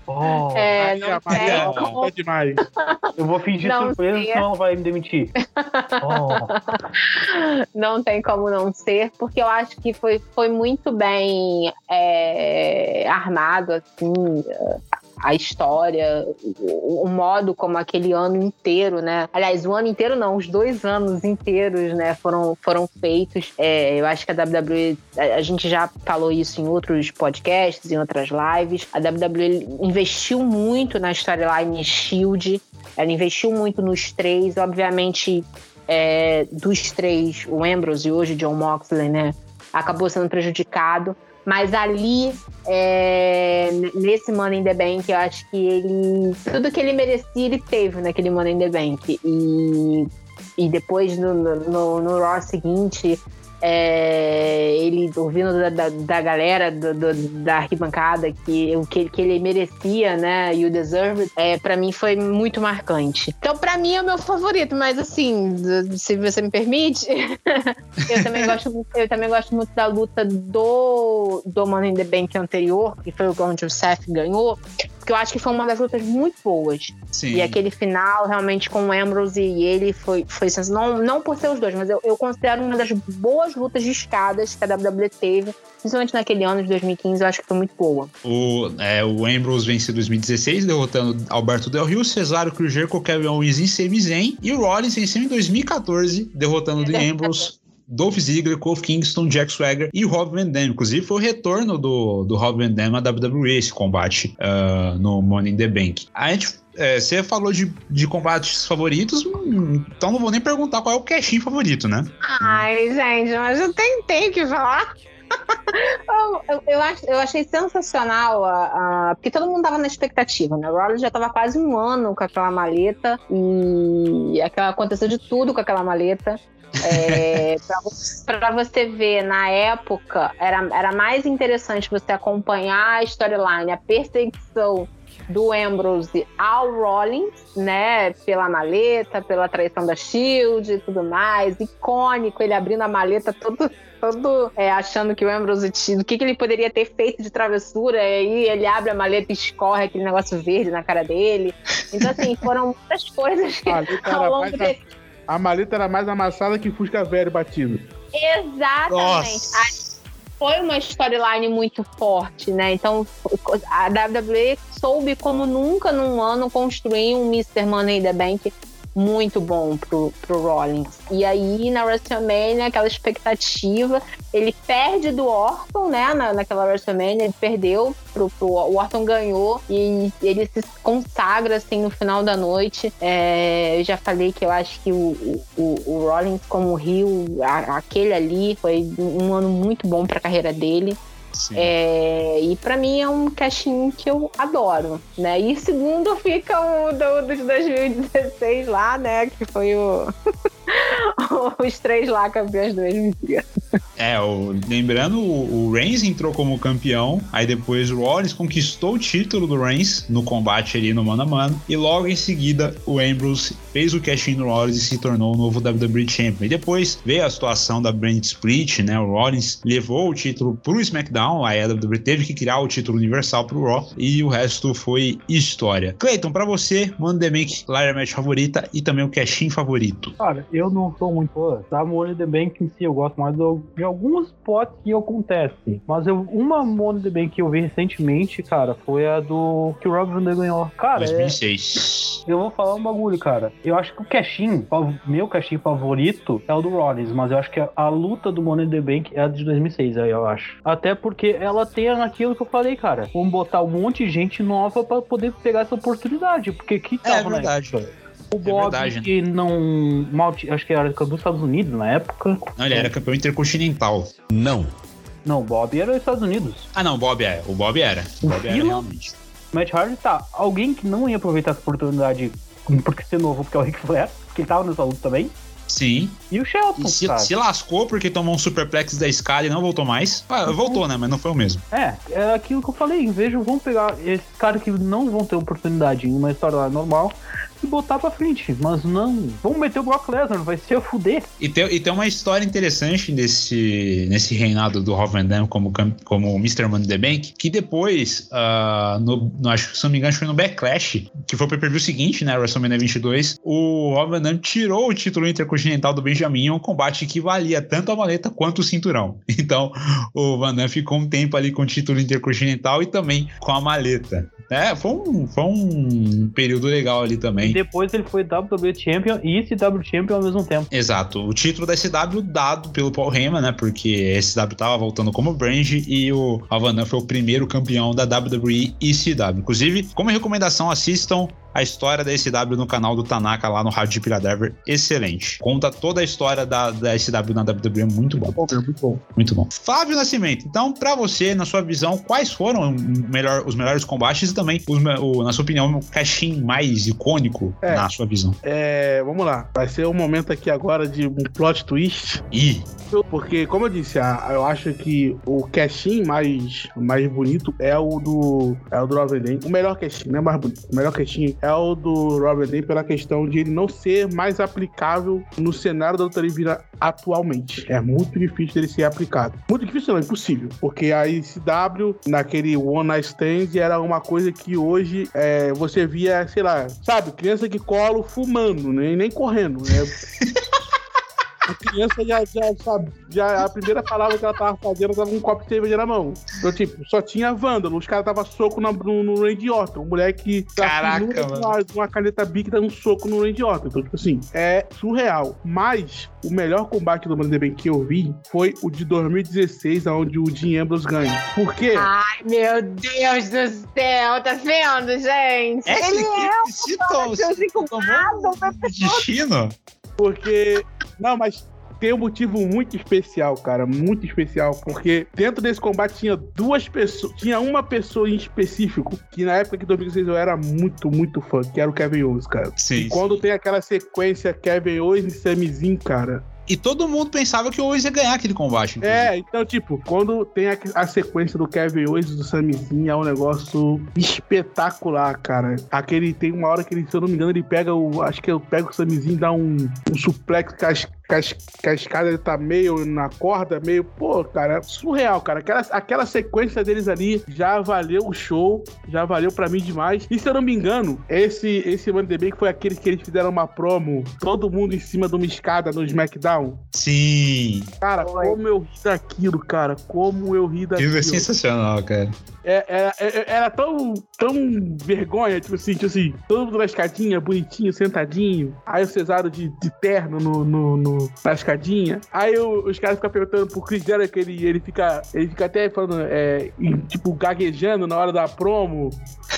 Oh, É, não a Maria como. é demais. Eu vou fingir Não surpresa, sei. senão ela vai me demitir. Oh, (laughs) não tem como não ser, porque eu acho que foi, foi muito bem é, armado, assim. A história, o, o modo como aquele ano inteiro, né? Aliás, o ano inteiro não, os dois anos inteiros, né, foram, foram feitos. É, eu acho que a WWE, a, a gente já falou isso em outros podcasts, em outras lives. A WWE investiu muito na storyline Shield, ela investiu muito nos três, obviamente. É, dos três, o Ambrose e hoje John Moxley, né? Acabou sendo prejudicado. Mas ali, é, nesse Money in the Bank, eu acho que ele. Tudo que ele merecia, ele teve naquele Money in the Bank. E, e depois, no, no, no Raw seguinte, é, ele ouvindo da, da, da galera do, do, da arquibancada que o que, que ele merecia, né? You Deserve, é, para mim foi muito marcante. Então, para mim é o meu favorito, mas assim, se você me permite, (laughs) eu também gosto, eu também gosto muito da luta do do Money in the Bank anterior, que foi onde o Seth ganhou, porque eu acho que foi uma das lutas muito boas. Sim. E aquele final, realmente, com o Ambrose e ele foi, foi não, não por ser os dois, mas eu, eu considero uma das boas lutas de escadas que a WWE teve, principalmente naquele ano de 2015, eu acho que foi muito boa. O, é, o Ambrose venceu em 2016, derrotando Alberto Del Rio, Cesaro Cruzeiro, Kevin Owens e Sami Zayn. E o Rollins venceu em 2014, derrotando The Ambrose. Dolph Ziggler, Kofi Kingston, Jack Swagger e Rob Van Dam. Inclusive, foi o retorno do, do Rob Van Dam à WWE, esse combate uh, no Money in the Bank. A gente é, você falou de, de combates favoritos, hum, então não vou nem perguntar qual é o cashin favorito, né? Ai, gente, mas eu tentei que falar. (laughs) eu, eu, eu, ach, eu achei sensacional, porque todo mundo tava na expectativa, né? O Rollins já tava quase um ano com aquela maleta e aquela, aconteceu de tudo com aquela maleta. É, para você ver, na época, era, era mais interessante você acompanhar a storyline, a perseguição do Ambrose ao Rollins, né? Pela maleta, pela traição da Shield e tudo mais. Icônico, ele abrindo a maleta todo. Todo é, achando que o Ambrose tinha. O que, que ele poderia ter feito de travessura? E aí ele abre a maleta e escorre aquele negócio verde na cara dele. Então, assim, foram muitas coisas (laughs) que ao longo desse a maleta era mais amassada que Fusca velho batido. Exatamente. Foi uma storyline muito forte, né? Então a WWE soube como nunca num ano construir um Mr. Money in the Bank muito bom pro, pro Rollins. E aí, na WrestleMania, aquela expectativa, ele perde do Orton, né? Na, naquela WrestleMania, ele perdeu, pro, pro, o Orton ganhou e ele se consagra, assim, no final da noite. É, eu já falei que eu acho que o, o, o Rollins, como o Rio, aquele ali, foi um ano muito bom pra carreira dele. É, e para mim é um casting que eu adoro, né? E segundo fica o do, do de 2016 lá, né? Que foi o (laughs) os três lá campeões do mesmo dia. É, o, lembrando, o, o Reigns entrou como campeão, aí depois o Rollins conquistou o título do Reigns no combate ali no mano a mano, e logo em seguida o Ambrose fez o cash-in no Rollins e se tornou o novo WWE Champion. E depois veio a situação da brand split, né? O Rollins levou o título pro SmackDown, aí a WWE teve que criar o título universal pro Raw, e o resto foi história. Clayton, para você, Money the Bank, Ladder Match favorita e também o cash-in favorito. Cara, eu não sou muito fã da Money the Bank em si, eu gosto mais do, de alguns spots que acontecem. Mas eu, uma Money the Bank que eu vi recentemente, cara, foi a do que o Rob Van ganhou. Cara, 2006. É, eu vou falar um bagulho, cara. Eu acho que o cashin, meu cashin favorito é o do Rollins, mas eu acho que a, a luta do Money the Bank é a de 2006, aí eu acho. Até porque ela tem aquilo que eu falei, cara. Vamos botar um monte de gente nova para poder pegar essa oportunidade, porque que tava é verdade. Né? O Bob, é verdade, que né? não. Mal, acho que era campeão dos Estados Unidos na época. Não, ele era campeão intercontinental. Não. Não, o Bob era dos Estados Unidos. Ah, não, o Bob é. O Bob era. O, o Bob era realmente. Matt Hardy tá. Alguém que não ia aproveitar essa oportunidade porque ser novo, porque é o Rick Flair, que ele tava nessa luta também. Sim. E o Shelton, e se, se, lascou porque tomou um superplex da escada e não voltou mais. Ah, voltou, né? Mas não foi o mesmo. É, é aquilo que eu falei. De vão pegar esses caras que não vão ter oportunidade em uma história normal, e botar pra frente. Mas não. Vamos meter o Brock Lesnar, vai ser a fuder. E tem, e tem uma história interessante nesse, nesse reinado do Rob Van Dam como, como Mr. Money the Bank, que depois, ah, no, no- acho se não me engano, foi no Backlash, que foi o pay-per-view seguinte, né, WrestleMania 22, o Rob Van Dam tirou o título intercontinental do Benjamin um combate que valia tanto a maleta quanto o cinturão. (laughs) Então, o Van Dam ficou um tempo ali com o título intercontinental e também com a maleta. É, foi um, foi um período legal ali E depois ele foi WWE Champion e ECW Champion ao mesmo tempo. Exato, o título da SW dado pelo Paul Heyman, né? Porque a SW tava voltando como brand e o Alvanan foi o primeiro campeão da WWE ECW. Inclusive, como recomendação, assistam a história da SW no canal do Tanaka lá no Rádio de Piradever, excelente. Conta toda a história da, da SW na WWE, muito bom. Muito bom. Muito bom. Flávio Nascimento, então, pra você, na sua visão, quais foram melhor- os melhores combates e também, os o- na sua opinião, o caixinho mais icônico É. na sua visão? É, vamos lá. Vai ser um momento aqui agora de um plot twist. Ih, Porque, como eu disse, eu acho que o casting mais, mais bonito é o do é o do Robin Dane. O melhor casting, não é mais bonito. O melhor casting é o do Robin Dane pela questão de ele não ser mais aplicável no cenário da luta livre atualmente. É muito difícil dele ser aplicado. Muito difícil não, impossível. Porque a ICW, naquele One Night Stand, era uma coisa que hoje é, você via, sei lá, sabe, criança que colo fumando, nem, nem correndo, né? (laughs) A criança já, já sabe, já a primeira palavra que ela tava fazendo, tava com um copo de cerveja na mão. Então, tipo, só tinha vândalo. Os caras tava soco na- no, no Randy Orton. O moleque da Caraca, mano. com uma, caneta Bic dando um soco no Randy Orton. Então, tipo assim, é surreal. Mas o melhor combate do Money Bank que eu vi foi o de 2016, onde o Dean Ambrose ganha. Por quê? Ai, meu Deus do céu, tá vendo, gente? essa Ele é se se culpado, um destino? Porque. Não, mas tem um motivo muito especial, cara. Muito especial. Porque dentro desse combate tinha duas pessoas. Tinha uma pessoa em específico que na época de 2016 eu era muito, muito fã, que era o Kevin Owens, cara. Sim. E quando tem aquela sequência Kevin Owens e Sami Zayn, cara. E todo mundo pensava que o Owens ia ganhar aquele combate. inclusive. É, então, tipo, quando tem a, a sequência do Kevin Owens e do Sami Zayn, é um negócio espetacular, cara. Aquele, tem uma hora que ele, se eu não me engano, ele pega o, acho que eu pego o Sami Zayn e dá um, um suplex com as, com as- com a escada ele tá meio na corda, meio, pô, cara, surreal, cara. Aquela, aquela sequência deles ali já valeu o show, já valeu pra mim demais. E se eu não me engano, esse, esse Money the Bank foi aquele que eles fizeram uma promo, todo mundo em cima de uma escada no SmackDown. Sim. Cara, Foi. como eu ri daquilo, cara. Como eu ri daquilo. Aquilo é sensacional, cara. É, é- é- era tão, tão vergonha, tipo assim, tipo assim, todo mundo na escadinha, bonitinho, sentadinho. Aí o Cesaro de, de terno no, no- no- na escadinha. Aí o- os caras ficam perguntando pro Chris Jericho ele, ele, fica, ele fica até falando, é, tipo, gaguejando na hora da promo.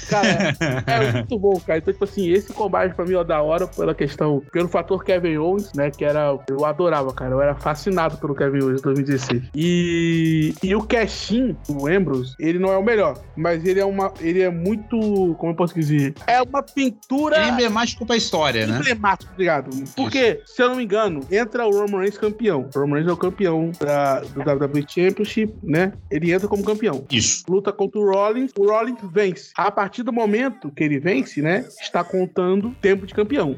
Cara, é muito bom, cara. Então, tipo assim, esse combate pra mim é da hora pela questão, pelo fator Kevin Owens, né? Que era. Eu adorava, cara. Eu era fascinado pelo Kevin Owens em 2016. E, e o Cashin, o Ambrose, ele não é o melhor, mas ele é uma. Ele é muito. Como eu posso dizer? É uma pintura. É emblemático pra história, né? Emblemático, obrigado. Porque, se eu não me engano, entra o Roman Reigns campeão. O Roman Reigns é o campeão da, do WWE Championship, né? Ele entra como campeão Isso. luta contra o Rollins, o Rollins vence. A partir do momento que ele vence, né, está contando tempo de campeão.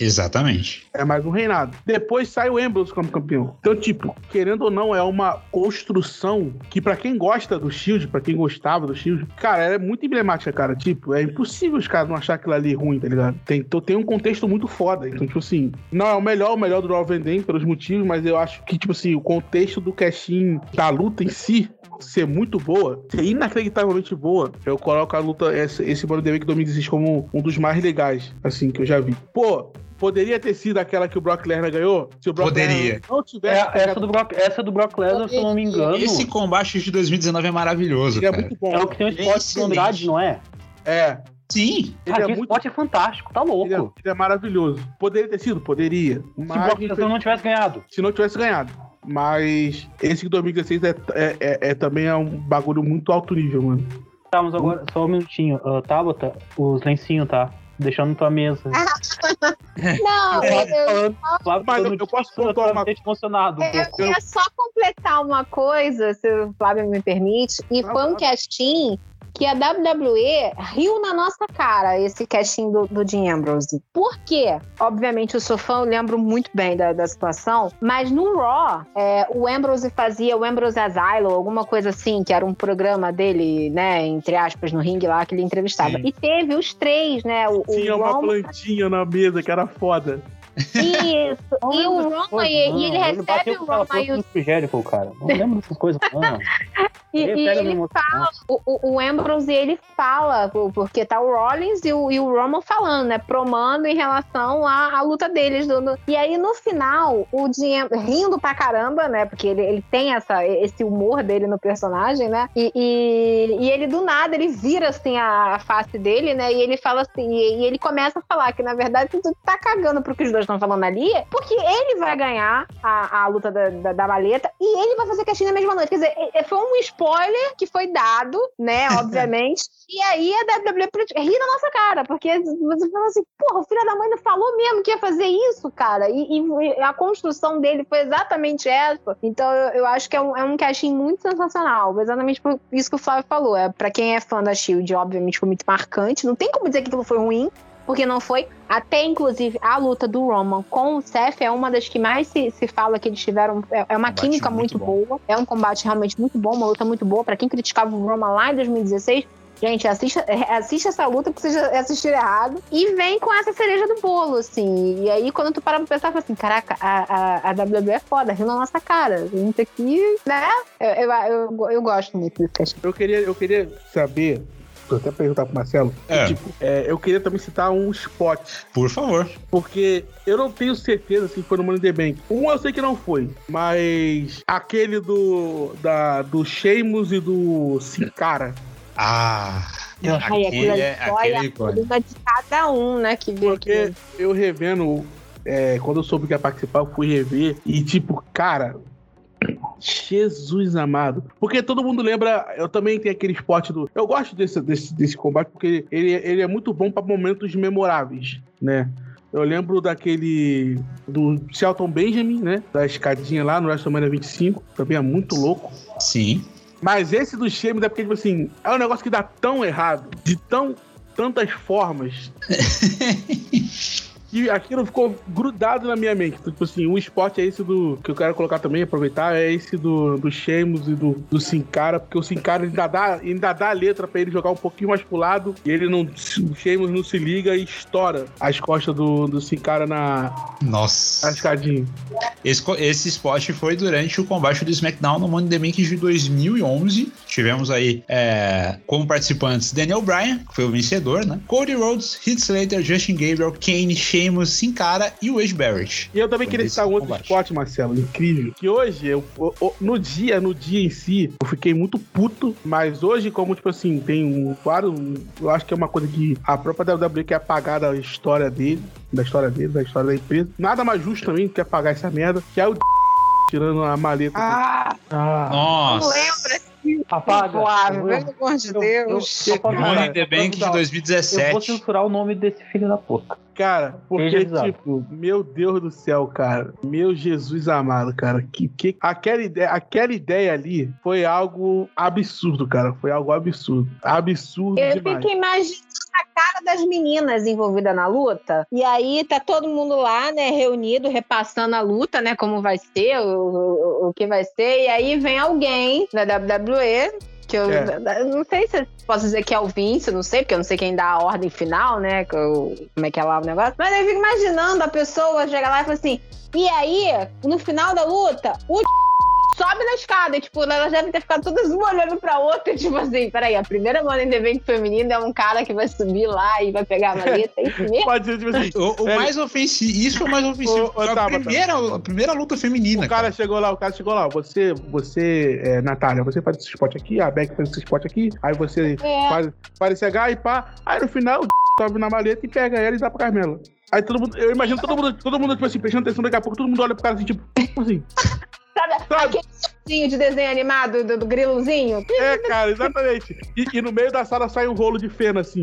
Exatamente. É mais um reinado. Depois sai o Ambrose como campeão. Então, tipo, querendo ou não, é uma construção que pra quem gosta do Shield, pra quem gostava do Shield, cara, ela é muito emblemática, cara. Tipo, é impossível os caras não achar aquilo ali ruim, tá ligado? Tem, tem um contexto muito foda. Então, tipo assim, não é o melhor, o melhor do Raw Van Dam pelos motivos, mas eu acho que, tipo assim, o contexto do casting da luta em si ser muito boa, ser inacreditavelmente boa, eu coloco a luta, esse, esse in the Bank 2016 como um dos mais legais, assim, que eu já vi. Pô, poderia ter sido aquela que o Brock Lesnar ganhou? Se o Brock Poderia. Lesnar não É, tivesse essa, pegado- do Brock, essa do Brock Lesnar, se eu não me engano, Esse combate de 2019 é maravilhoso, ele é muito bom. é o que tem o esporte Excelente. Andrade, não é? É, Sim. ele Cara, é aquele muito esporte é fantástico, tá louco. ele é, ele é maravilhoso. Poderia ter sido? Poderia. Se o Mas, Brock Lesnar não tivesse ganhado. se não tivesse ganhado. Mas esse de 2016 é, é, é- é também é um bagulho muito alto nível, mano. Tá, mas agora, só um minutinho. Uh, Tabata, os lencinhos, tá? Deixando na tua mesa. (laughs) Não, eu, eu, Flávio, Mas eu- no eu posso eu uma- tô emocionado eu queria só completar uma coisa, se o Flávio me permite. E Ah, foi um casting que a WWE riu na nossa cara esse casting do, do Dean Ambrose. Por quê? Obviamente, eu sou fã, eu lembro muito bem da, da situação, mas no Raw, é, o Ambrose fazia o Ambrose Asylum, alguma coisa assim, que era um programa dele, né, entre aspas, no ringue lá, que ele entrevistava. Sim. E teve os três, né? O, Tinha o uma Roman- plantinha na mesa que era foda. Isso. (laughs) e o Roman, e, e ele recebe o Roman e o cara. Não lembro dessas coisas, não. (laughs) E, e ele fala, o, o- Ambrose ele fala, porque tá o Rollins e o, e o Roman falando, né? Promando em relação à, à luta deles. do- do- e aí no final, o Dean rindo pra caramba, né? Porque ele, ele tem essa, esse humor dele no personagem, né? E, e, e ele do nada, ele vira assim a, a face dele, né? E ele fala assim, e, e ele começa a falar que na verdade tu tá cagando pro que os dois estão falando ali, porque ele vai ganhar a, a luta da, da, da maleta e ele vai fazer casting na mesma noite. Quer dizer, é- é- foi um spoiler que foi dado, né, (laughs) obviamente. e aí a WWE ri na nossa cara, porque você fala assim, porra, o filho da mãe não falou mesmo que ia fazer isso, cara. E, e a construção dele foi exatamente essa. Então eu, eu acho que é um, é um casting muito sensacional. Exatamente por isso que o Flávio falou. É, pra quem é fã da Shield, obviamente foi muito marcante. Não tem como dizer que aquilo foi ruim porque não foi. Até, inclusive, a luta do Roman com o Seth é uma das que mais se, se fala que eles tiveram. É, é uma Combate química muito muito, boa. É um combate realmente muito bom, uma luta muito boa. Pra quem criticava o Roman lá em 2016, gente, assista, é, assista essa luta porque vocês assistiram errado. E vem com essa cereja do bolo, assim. E aí, quando tu para pra pensar, fala assim: caraca, a, a, a WWE é foda, riu na nossa cara. A gente aqui, né? Eu, eu, eu, eu gosto muito desse. Eu queria, eu queria saber, vou até perguntar pro Marcelo, É. tipo, é, eu queria também citar um spot, Por favor. porque eu não tenho certeza se foi no Money in the Bank. Um eu sei que não foi, mas aquele do, da, do Sheamus e do Sin Cara, Ah. Aquilo Aquele ali é, aquele coluna de cada um, né? Que porque aqui. eu revendo, é, quando eu soube que ia participar, eu fui rever, e tipo, cara... Jesus amado. Porque todo mundo lembra. Eu também tenho aquele esporte do. Eu gosto desse, desse, desse combate porque ele, ele é muito bom para momentos memoráveis, né? Eu lembro daquele. Do Shelton Benjamin, né? Da escadinha lá no WrestleMania 25. Também é muito louco. Sim. Mas esse do Sheamus é porque, tipo assim, é um negócio que dá tão errado, de tão tantas formas, (laughs) que aquilo ficou grudado na minha mente. Tipo assim, o esporte é esse do. Que eu quero colocar também, aproveitar, é esse do, do Sheamus e do, do Sin Cara, porque o Sin Cara ainda dá, ainda dá a letra pra ele jogar um pouquinho mais pro lado, e ele não. O Sheamus não se liga e estoura as costas do, do Sin Cara na, na Nossa. escadinha. Esse, esse spot foi durante o combate do SmackDown no Money the Bank de 2011. Tivemos aí é, como participantes Daniel Bryan, que foi o vencedor, né? Cody Rhodes, Heath Slater, Justin Gabriel, Kane, Sheamus, Sin Cara e o Edge Barrett. E eu também Foi queria citar um outro combate. esporte, Marcelo, incrível. Que hoje, eu, o- no dia, no dia em si, eu fiquei muito puto, mas hoje, como, tipo assim, tem um claro, eu acho que é uma coisa que a própria WWE quer apagar da história dele, da história dele, da história da empresa. Nada mais justo também que apagar essa merda, que é o (laughs) tirando a maleta. Ah, Ah, não Nossa. lembra, apaga. Eu- pelo amor de eu- Deus. eu- eu posso Money falar, in the eu Eu vou 2017. censurar o nome desse filho da puta. Cara, porque, tipo, meu Deus do céu, cara. Meu Jesus amado, cara. Que, que, aquela, ideia, aquela ideia ali foi algo absurdo, cara. Foi algo absurdo. Absurdo Eu demais. fico imaginando a cara das meninas envolvidas na luta. E aí tá todo mundo lá, né, reunido, repassando a luta, né, como vai ser, o, o, o que vai ser. E aí vem alguém da WWE. Que eu, É. não sei se eu posso dizer que é o Vince, não sei, porque eu não sei quem dá a ordem final, né? eu- como é que é lá o negócio. Mas eu fico imaginando a pessoa chegar lá e falar assim: e aí, no final da luta, o sobe na escada. E, tipo, elas devem ter ficado todas uma olhando pra outra. (laughs) Tipo assim, peraí, a primeira the Bank feminina é um cara que vai subir lá e vai pegar a maleta. É isso mesmo? (laughs) Pode ser, tipo assim. O, o É. mais ofensivo, isso foi o mais ofensivo. Ô, Foi a, Tabata. primeira, a primeira luta feminina. O cara chegou lá, o cara chegou lá. Você, você, é, Natália, você faz esse spot aqui, a Beck faz esse spot aqui, aí você É. faz, faz esse H e pá. Aí no final, o sobe na maleta e pega ela e dá pra Carmela. Aí todo mundo, eu imagino todo mundo, todo mundo, tipo assim, prestando atenção, daqui a pouco todo mundo olha pro cara assim, tipo, como assim? Sabe, Sabe? aquele de desenho animado, do, do grilozinho. É, cara, exatamente. E, e no meio da sala sai um rolo de feno, assim.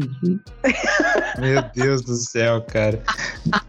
Meu Deus do céu, cara.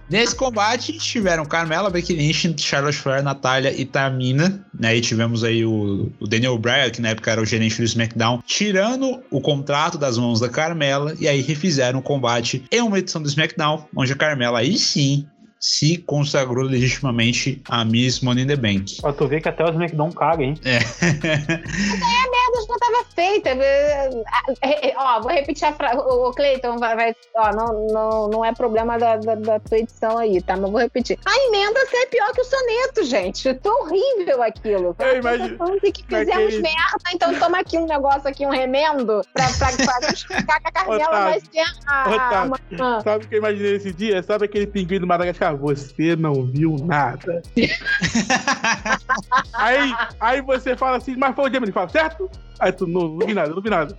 Nesse combate tiveram Carmela, Becky Lynch, Charlotte Flair, Natália e Tamina. Né? E tivemos aí o, o Daniel Bryan, que na época era o gerente do SmackDown, tirando o contrato das mãos da Carmela. E aí refizeram o combate em uma edição do SmackDown, onde a Carmela aí sim se consagrou legitimamente a Miss Money in the Bank. Pra tu ver que até o SmackDown caga, hein? É. (laughs) A merda já tava feita. É, é, Ó, vou repetir a frase. O Cleiton vai, vai. Ó, não, não, não é problema da, da, da tua edição aí, tá? Mas vou repetir. A emenda é pior que o soneto, gente. Tô horrível aquilo. Eu imagino- que fizemos naquele- merda, então toma aqui um negócio aqui, um remendo, pra, pra, pra (laughs) justificar que a Carmela Otávio, vai ser a. a, a, Otávio. a- Sabe o que eu imaginei esse dia? Sabe aquele pinguim do Madagascar? Você não viu nada. (laughs) aí, aí você fala assim, mas foi o ele fala, certo? Aí tu, não, não vi nada, não vi nada.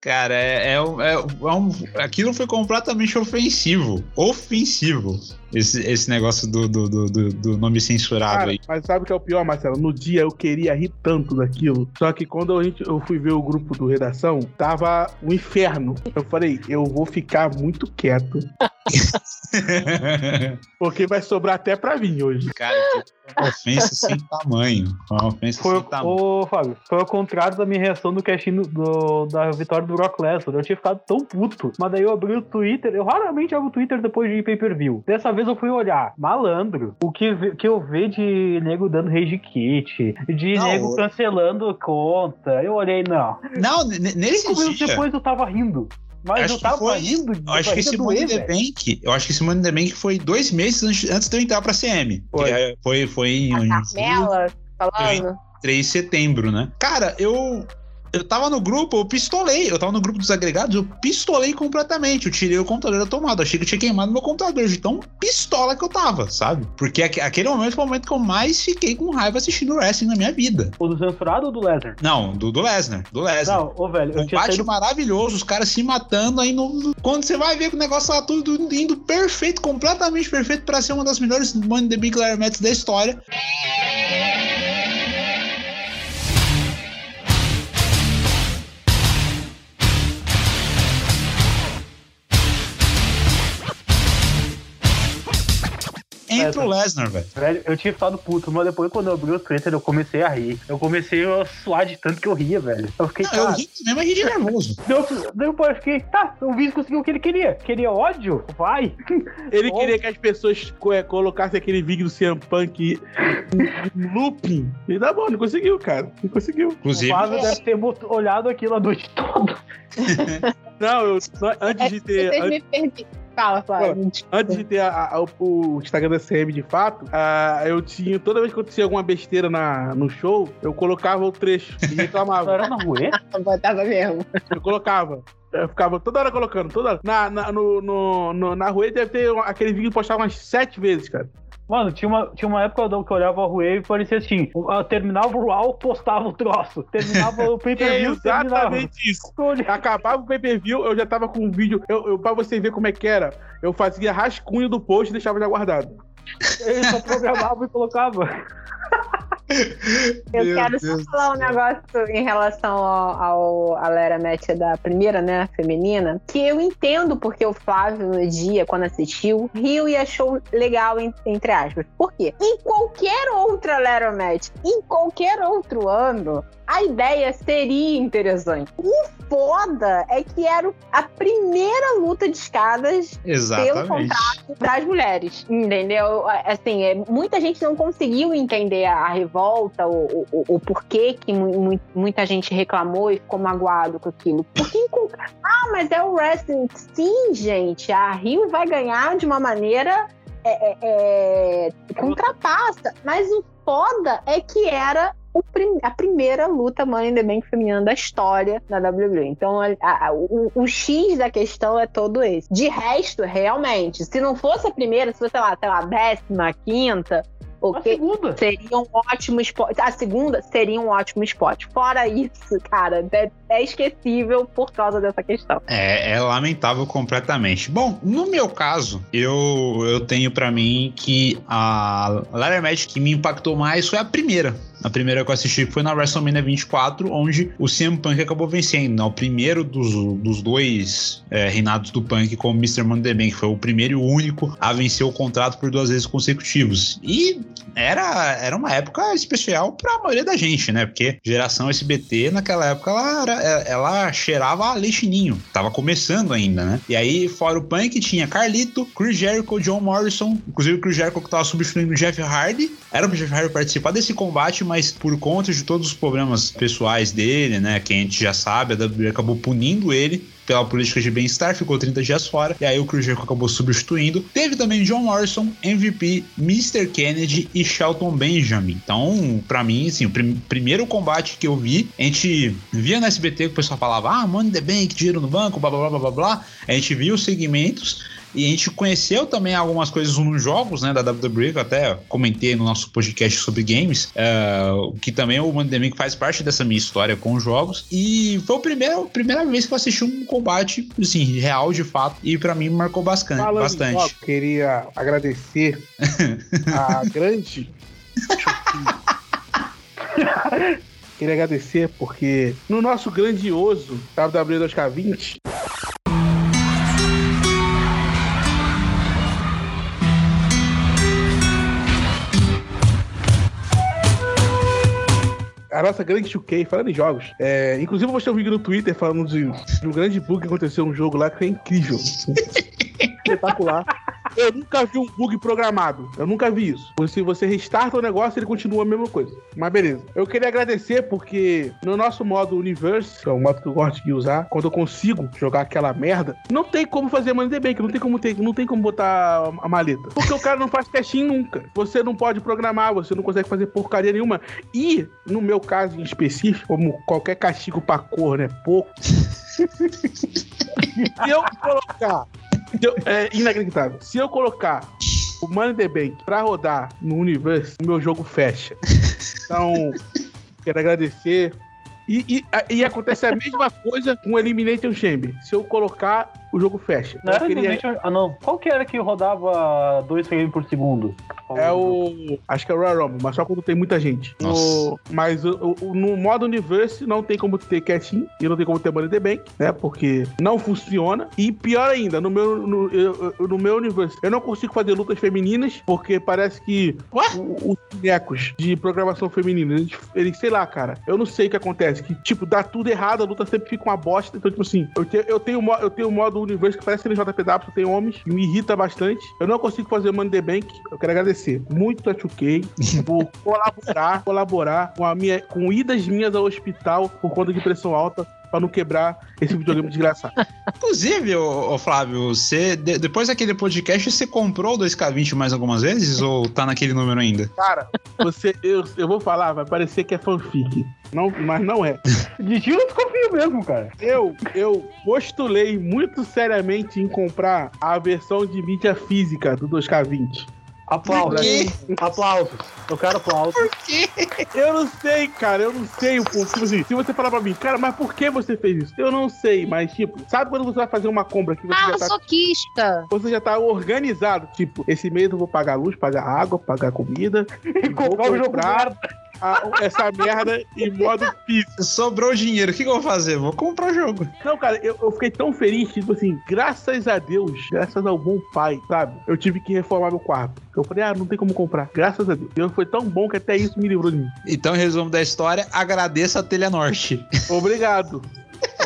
Cara, é, é, um- é um- aquilo foi completamente ofensivo. Ofensivo. Esse, esse negócio do, do, do, do- nome censurado Cara, aí. mas sabe o que é o pior, Marcelo? No dia eu queria rir tanto daquilo. Só que quando a gente, eu fui ver o grupo do Redação, tava um inferno. Eu falei, eu vou ficar muito quieto. (laughs) Porque vai sobrar até pra mim hoje. Cara, que uma ofensa sem tamanho. Uma ofensa Foi, sem tamanho. ô, Fábio, foi ao contrário da minha reação do casting do- da vitória do Brock Lesnar. Eu tinha ficado tão puto. Mas daí eu abri o Twitter. Eu raramente abro o Twitter depois de pay-per-view. Dessa vez eu fui olhar. Malandro. O que, que eu vi de nego dando rage kit. De Não, nego cancelando conta. Eu olhei, não. Não, nesse Cinco dia. depois eu tava rindo. Mas Acho eu tava foi- rindo de Eu acho que esse Money in the Bank, eu acho que esse Money the Bank foi dois meses antes, antes de eu entrar pra CM. Foi. É- Foi, foi em, em Carmela falando. 3 de setembro, né? Cara, eu. Eu tava no grupo, eu pistolei. Eu tava no grupo dos agregados, eu pistolei completamente. Eu tirei o computador da tomada. Achei que eu tinha queimado meu computador de tão pistola que eu tava, sabe? Porque aque- aquele momento foi o momento que eu mais fiquei com raiva assistindo wrestling na minha vida. O do censurado ou do Lesnar? Não, do, do Lesnar. Do Lesnar. Não, ô velho, tinha Combate saído maravilhoso, os caras se matando aí no, Quando você vai ver que o negócio tá tudo indo perfeito, completamente perfeito pra ser uma das melhores Money the Big Ladder Matches da história. Entra o Lesnar, velho. Velho, eu tinha ficado puto, mas depois quando eu abri o Twitter eu comecei a rir. Eu comecei a suar de tanto que eu ria, velho. Eu fiquei, Não, eu cara, ri mesmo, eu ri de nervoso. Depois eu fiquei, tá, o vídeo conseguiu o que ele queria. Queria ódio? Vai. (laughs) Ele queria que as pessoas é, colocassem aquele vídeo do CM Punk looping. E tá bom, não conseguiu, cara. Não conseguiu. O Inclusive, Flávio deve ter olhado aquilo a noite toda. (laughs) Não, eu, antes de ter. Vocês an- me perderam. Fala, Flávio. Antes de ter a- a- o, o Instagram da CM de fato, ah, eu tinha. Toda vez que acontecia alguma besteira na, no show, eu colocava o trecho e reclamava. (laughs) era na rua? Botava mesmo. Eu colocava. Eu ficava toda hora colocando, toda hora. Na, na, no, no, no- na rua deve ter aquele vídeo postado umas sete vezes, cara. Mano, tinha uma, tinha uma época que eu olhava a Wave e parecia assim: terminava o Raw, postava o troço. Terminava o (laughs) É pay-per-view, terminava. exatamente isso. Eu olhei, Acabava o pay-per-view, eu já tava com um vídeo. Eu, eu, pra você ver como é que era, eu fazia rascunho do post e deixava já guardado. (laughs) Ele só programava e colocava. (laughs) Eu Meu quero Deus só falar um negócio em relação ao, ao a Lera Match da primeira, né, feminina, que eu entendo porque o Flávio, no dia, quando assistiu, riu e achou legal, en- entre aspas. Por quê? Em qualquer outra Lera Match, em qualquer outro ano, a ideia seria interessante. O foda é que era a primeira luta de escadas pelo Exatamente. contrato das mulheres, entendeu? Assim, é, muita gente não conseguiu entender a, a revolta, o, o, o porquê que mu- mu- muita gente reclamou e ficou magoado com aquilo. Porque, ah, mas é o wrestling. Sim, gente, a Rio vai ganhar de uma maneira é, é, é, contrapassa, mas o foda é que era prim- a primeira luta Money in the Bank feminina da história da WWE. Então, a- a- o, o X da questão é todo esse. De resto, realmente, se não fosse a primeira, se fosse, sei lá, sei lá, a décima, a quinta, O A que segunda. seria um ótimo spot. A segunda seria um ótimo spot. Fora isso, cara, é, é esquecível por causa dessa questão. É, é lamentável completamente. Bom, no meu caso, eu, eu tenho pra mim que a Ladder Match que me impactou mais foi a primeira. A primeira que eu assisti foi na WrestleMania 24, onde o CM Punk acabou vencendo. Né? O primeiro dos, dos dois é, reinados do Punk como Mr. The Bank. Foi o primeiro e o único a vencer o contrato por duas vezes consecutivos. E era, era uma época especial pra maioria da gente, né? Porque geração SBT, naquela época, ela, era- ela cheirava a leite ninho. Tava começando ainda, né? E aí, fora o Punk, tinha Carlito, Chris Jericho, John Morrison. Inclusive, o Chris Jericho que tava substituindo o Jeff Hardy. Era pro Jeff Hardy participar desse combate, mas por conta de todos os problemas pessoais dele, né? Que a gente já sabe, a WWE acabou punindo ele pela política de bem-estar, ficou 30 dias fora, e aí o Chris acabou substituindo. Teve também John Morrison, MVP, Mr. Kennedy e Shelton Benjamin. Então, pra mim, assim, o prim- primeiro combate que eu vi, a gente via no SBT que o pessoal falava, ah, Money the Bank, dinheiro no banco, blá blá blá blá blá. A gente viu os segmentos. E a gente conheceu também algumas coisas nos jogos, né, da WWE, que eu até comentei no nosso podcast sobre games, é, que também o Money faz parte dessa minha história com os jogos. E foi a primeira, a primeira vez que eu assisti um combate, assim, real de fato, e pra mim marcou bastante. Falando bastante. jogos, queria agradecer a (laughs) grande. (laughs) queria agradecer porque no nosso grandioso WWE 2K20 a nossa grande 2K, falando em jogos. É, inclusive, eu postei um vídeo no Twitter falando de, um grande bug que aconteceu no jogo lá que foi incrível. (laughs) Espetacular. Eu nunca vi um bug programado. Eu nunca vi isso. Se você restarta o negócio, ele continua a mesma coisa. Mas beleza. Eu queria agradecer porque no nosso modo Universe, que é o modo que eu gosto de usar, quando eu consigo jogar aquela merda, não tem como fazer Money Bank, não tem como ter, não tem como botar a maleta. Porque o cara não faz testinho nunca. Você não pode programar, você não consegue fazer porcaria nenhuma. E, no meu caso em específico, como qualquer castigo pra cor, né? Pouco. Se (laughs) eu colocar. Eu- é inacreditável. Se eu colocar o Money the Bank pra rodar no universo, o meu jogo fecha. Então, quero agradecer. E, e, e acontece a mesma coisa com o Elimination Chamber. Se eu colocar, o jogo fecha. Não Eu era queria- Elimination- Ah, não. Qual que era que rodava 2 frames por segundo? É o. Acho que é o Royal Rumble, mas só quando tem muita gente. Nossa. No- mas o- o- no modo Universe não tem como ter quietinho e não tem como ter Money the Bank, né? Porque não funciona. E pior ainda, no meu, no, eu- no meu Universe, eu não consigo fazer lutas femininas, porque parece que o- os bonecos de programação feminina, eles, eles, sei lá, cara, eu não sei o que acontece. Que, tipo, dá tudo errado, a luta sempre fica uma bosta. Então, tipo assim, eu, te- eu tenho, eu tenho modo Universe que parece NJPW, só tem homens, e me irrita bastante. Eu não consigo fazer Money the Bank. Eu quero agradecer muito a 2K por (laughs) colaborar, colaborar com, a minha, com idas minhas ao hospital por conta de pressão alta pra não quebrar esse videogame desgraçado. Inclusive, ô, ô Flávio, você, de- depois daquele podcast, você comprou o 2K20 mais algumas vezes ou tá naquele número ainda? Cara, você, eu, eu vou falar, vai parecer que é fanfic. Não, mas não é. De tiro eu desconfio mesmo, cara. Eu, eu postulei muito seriamente em comprar a versão de mídia física do 2K20. Aplausos. quê? Aplausos. Eu quero aplausos. Eu não sei, cara, eu não sei o porquê. Tipo assim, se você falar pra mim, cara, mas por que você fez isso? Eu não sei, mas tipo, sabe quando você vai fazer uma compra que você Ah, já tá soquista. você já tá organizado. Tipo, esse mês eu vou pagar luz, pagar água, pagar comida. (laughs) E comprar o jogo a- essa merda em modo físico. Sobrou dinheiro, o que, que eu vou fazer? Vou comprar o jogo. Não, cara, eu, eu fiquei tão feliz, tipo assim, graças a Deus, graças ao bom pai, sabe? Eu tive que reformar meu quarto. Eu falei, ah, não tem como comprar. Graças a Deus. Deus foi tão bom que até isso me livrou de mim. Então, em resumo da história, agradeça a Telha Norte. Obrigado.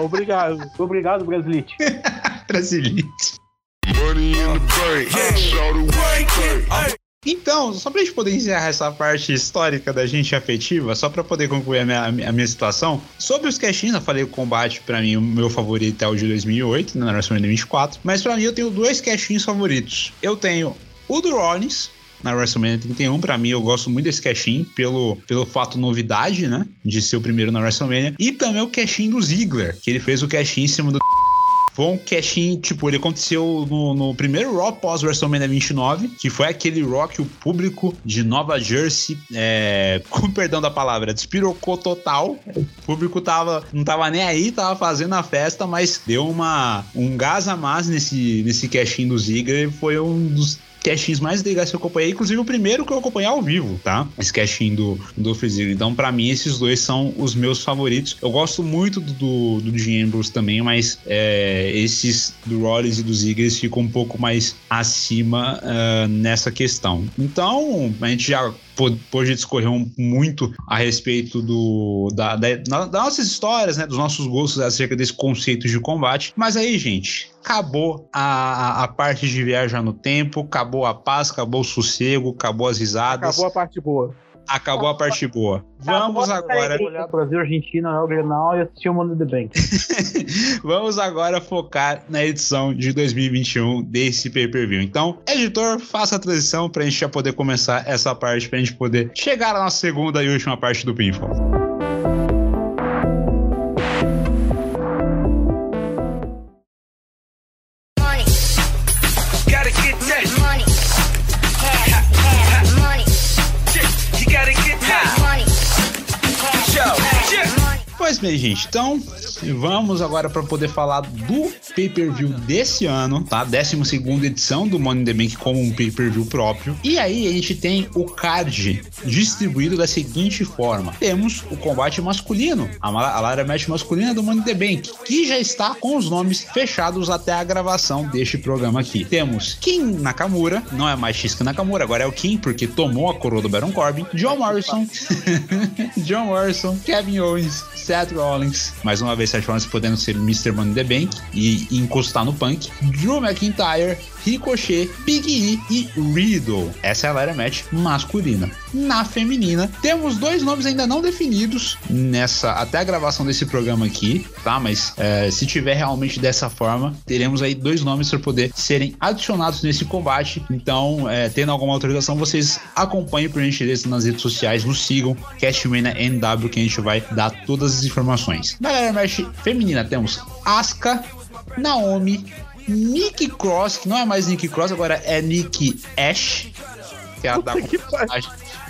Obrigado. Obrigado, Brasilite. (laughs) Brasilite. Money in the bank. Shout bank. Então, só pra gente poder encerrar essa parte histórica da gente afetiva, só pra poder concluir a minha, a minha situação, sobre os caixinhos, eu falei o combate, pra mim, o meu favorito é o de 2008, né, na WrestleMania 24, mas pra mim eu tenho dois caixinhos favoritos. Eu tenho o do Rollins, na WrestleMania 31, pra mim eu gosto muito desse caixinho, pelo, pelo fato novidade, né, de ser o primeiro na WrestleMania, e também o caixinho do Ziggler, que ele fez o caixinho em cima do Foi um cashin, tipo, ele aconteceu no, no primeiro Raw pós WrestleMania 29, que foi aquele Raw que o público de Nova Jersey, é, (laughs) com perdão da palavra, despirocou total. O público tava, não tava nem aí, tava fazendo a festa, mas deu uma, um gás a mais nesse, nesse cashin do Ziggler. Foi um dos cashins mais legais que eu acompanhei, inclusive o primeiro que eu acompanhei ao vivo, tá? Esse cashin do, do Ziggler. Então, pra mim, esses dois são os meus favoritos. Eu gosto muito do, do, Dean Ambrose também, mas é, esses do Rollins e do Ziggler ficam um pouco mais acima uh, nessa questão. Então, a gente já pôde discorrer um, muito a respeito do, da, da, das nossas histórias, né, dos nossos gostos acerca desse conceito de combate. Mas aí, gente, acabou a, a parte de viajar no tempo, acabou a paz, acabou o sossego, acabou as risadas. Acabou a parte boa. Acabou a parte boa. Vamos agora. Olhar Brasil, Argentina, o Grenal e assistir o Mundo do Bem. (laughs) Vamos agora focar na edição de 2021 desse pay-per-view. Então, editor, faça a transição pra gente já poder começar essa parte, pra gente poder chegar à nossa segunda e última parte do Pinfall. Pois bem, gente, então vamos agora para poder falar do pay-per-view desse ano, tá? 12 edição do Money in the Bank como um pay-per-view próprio. E aí a gente tem o card distribuído da seguinte forma: temos o combate masculino, a, Lara Match masculina do Money in the Bank, que já está com os nomes fechados até a gravação deste programa aqui. Temos Kim Nakamura, não é mais Shiska Nakamura, agora é o Kim, porque tomou a coroa do Baron Corbin, John Morrison, (laughs) John Morrison, Kevin Owens, Seth Rollins, mais uma vez Seth Rollins podendo ser Mr. Money the Bank e encostar no Punk, Drew McIntyre, Ricochet, Big E e Riddle. Essa é a Ladder Match masculina. Na feminina, temos dois nomes ainda não definidos nessa até a gravação desse programa aqui, tá? Mas é, se tiver realmente dessa forma, teremos aí dois nomes para poder serem adicionados nesse combate. Então, é, tendo alguma autorização, vocês acompanhem por gentileza nas redes sociais, nos sigam, Cashmania NW, que a gente vai dar todas as informações. Na Ladder Match feminina, temos Asuka, Naomi, Nick Cross, que não é mais Nick Cross, agora é Nick Ash, que é a da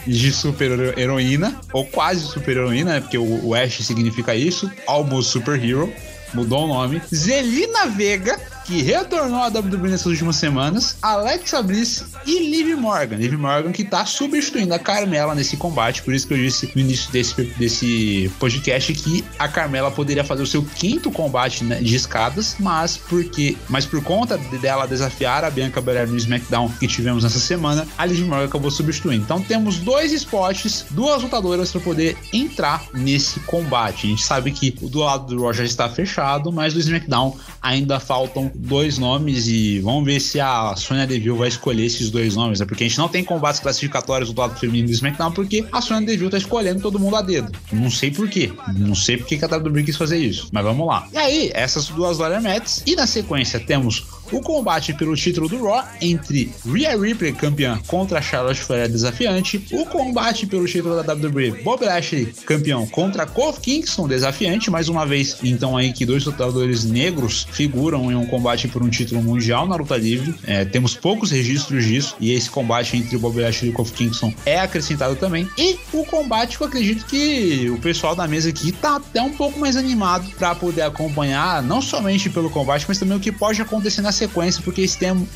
de super heroína, ou quase super heroína, né? Porque o, o Ash significa isso, Almost Super Hero, mudou o nome. Zelina Vega, que retornou à WWE nessas últimas semanas, Alexa Bliss e Liv Morgan. Liv Morgan que tá substituindo a Carmela nesse combate, por isso que eu disse no início desse, desse podcast que a Carmela poderia fazer o seu quinto combate né, de escadas, mas porque, mas por conta de- dela desafiar a Bianca Belair no SmackDown que tivemos nessa semana, a Liv Morgan acabou substituindo. Então temos dois spots, duas lutadoras para poder entrar nesse combate. A gente sabe que o do lado do Raw já está fechado, mas do SmackDown ainda faltam dois nomes e vamos ver se a Sonya Deville vai escolher esses dois nomes, né? Porque a gente não tem combates classificatórios do lado feminino do SmackDown porque a Sonya Deville tá escolhendo todo mundo a dedo. Não sei por quê. Não sei por que a WWE quis fazer isso, mas vamos lá. E aí, essas duas matches e na sequência temos o combate pelo título do Raw entre Rhea Ripley, campeã, contra Charlotte Flair desafiante. O combate pelo título da WWE, Bob Lashley, campeão, contra Kofi Kingston, desafiante. Mais uma vez, então aí que dois lutadores negros figuram em um combate por um título mundial na luta livre. É, temos poucos registros disso e esse combate entre o Bob Lashley e o Kofi Kingston é acrescentado também. E o combate que eu acredito que o pessoal da mesa aqui tá até um pouco mais animado para poder acompanhar, não somente pelo combate, mas também o que pode acontecer na sequência, porque,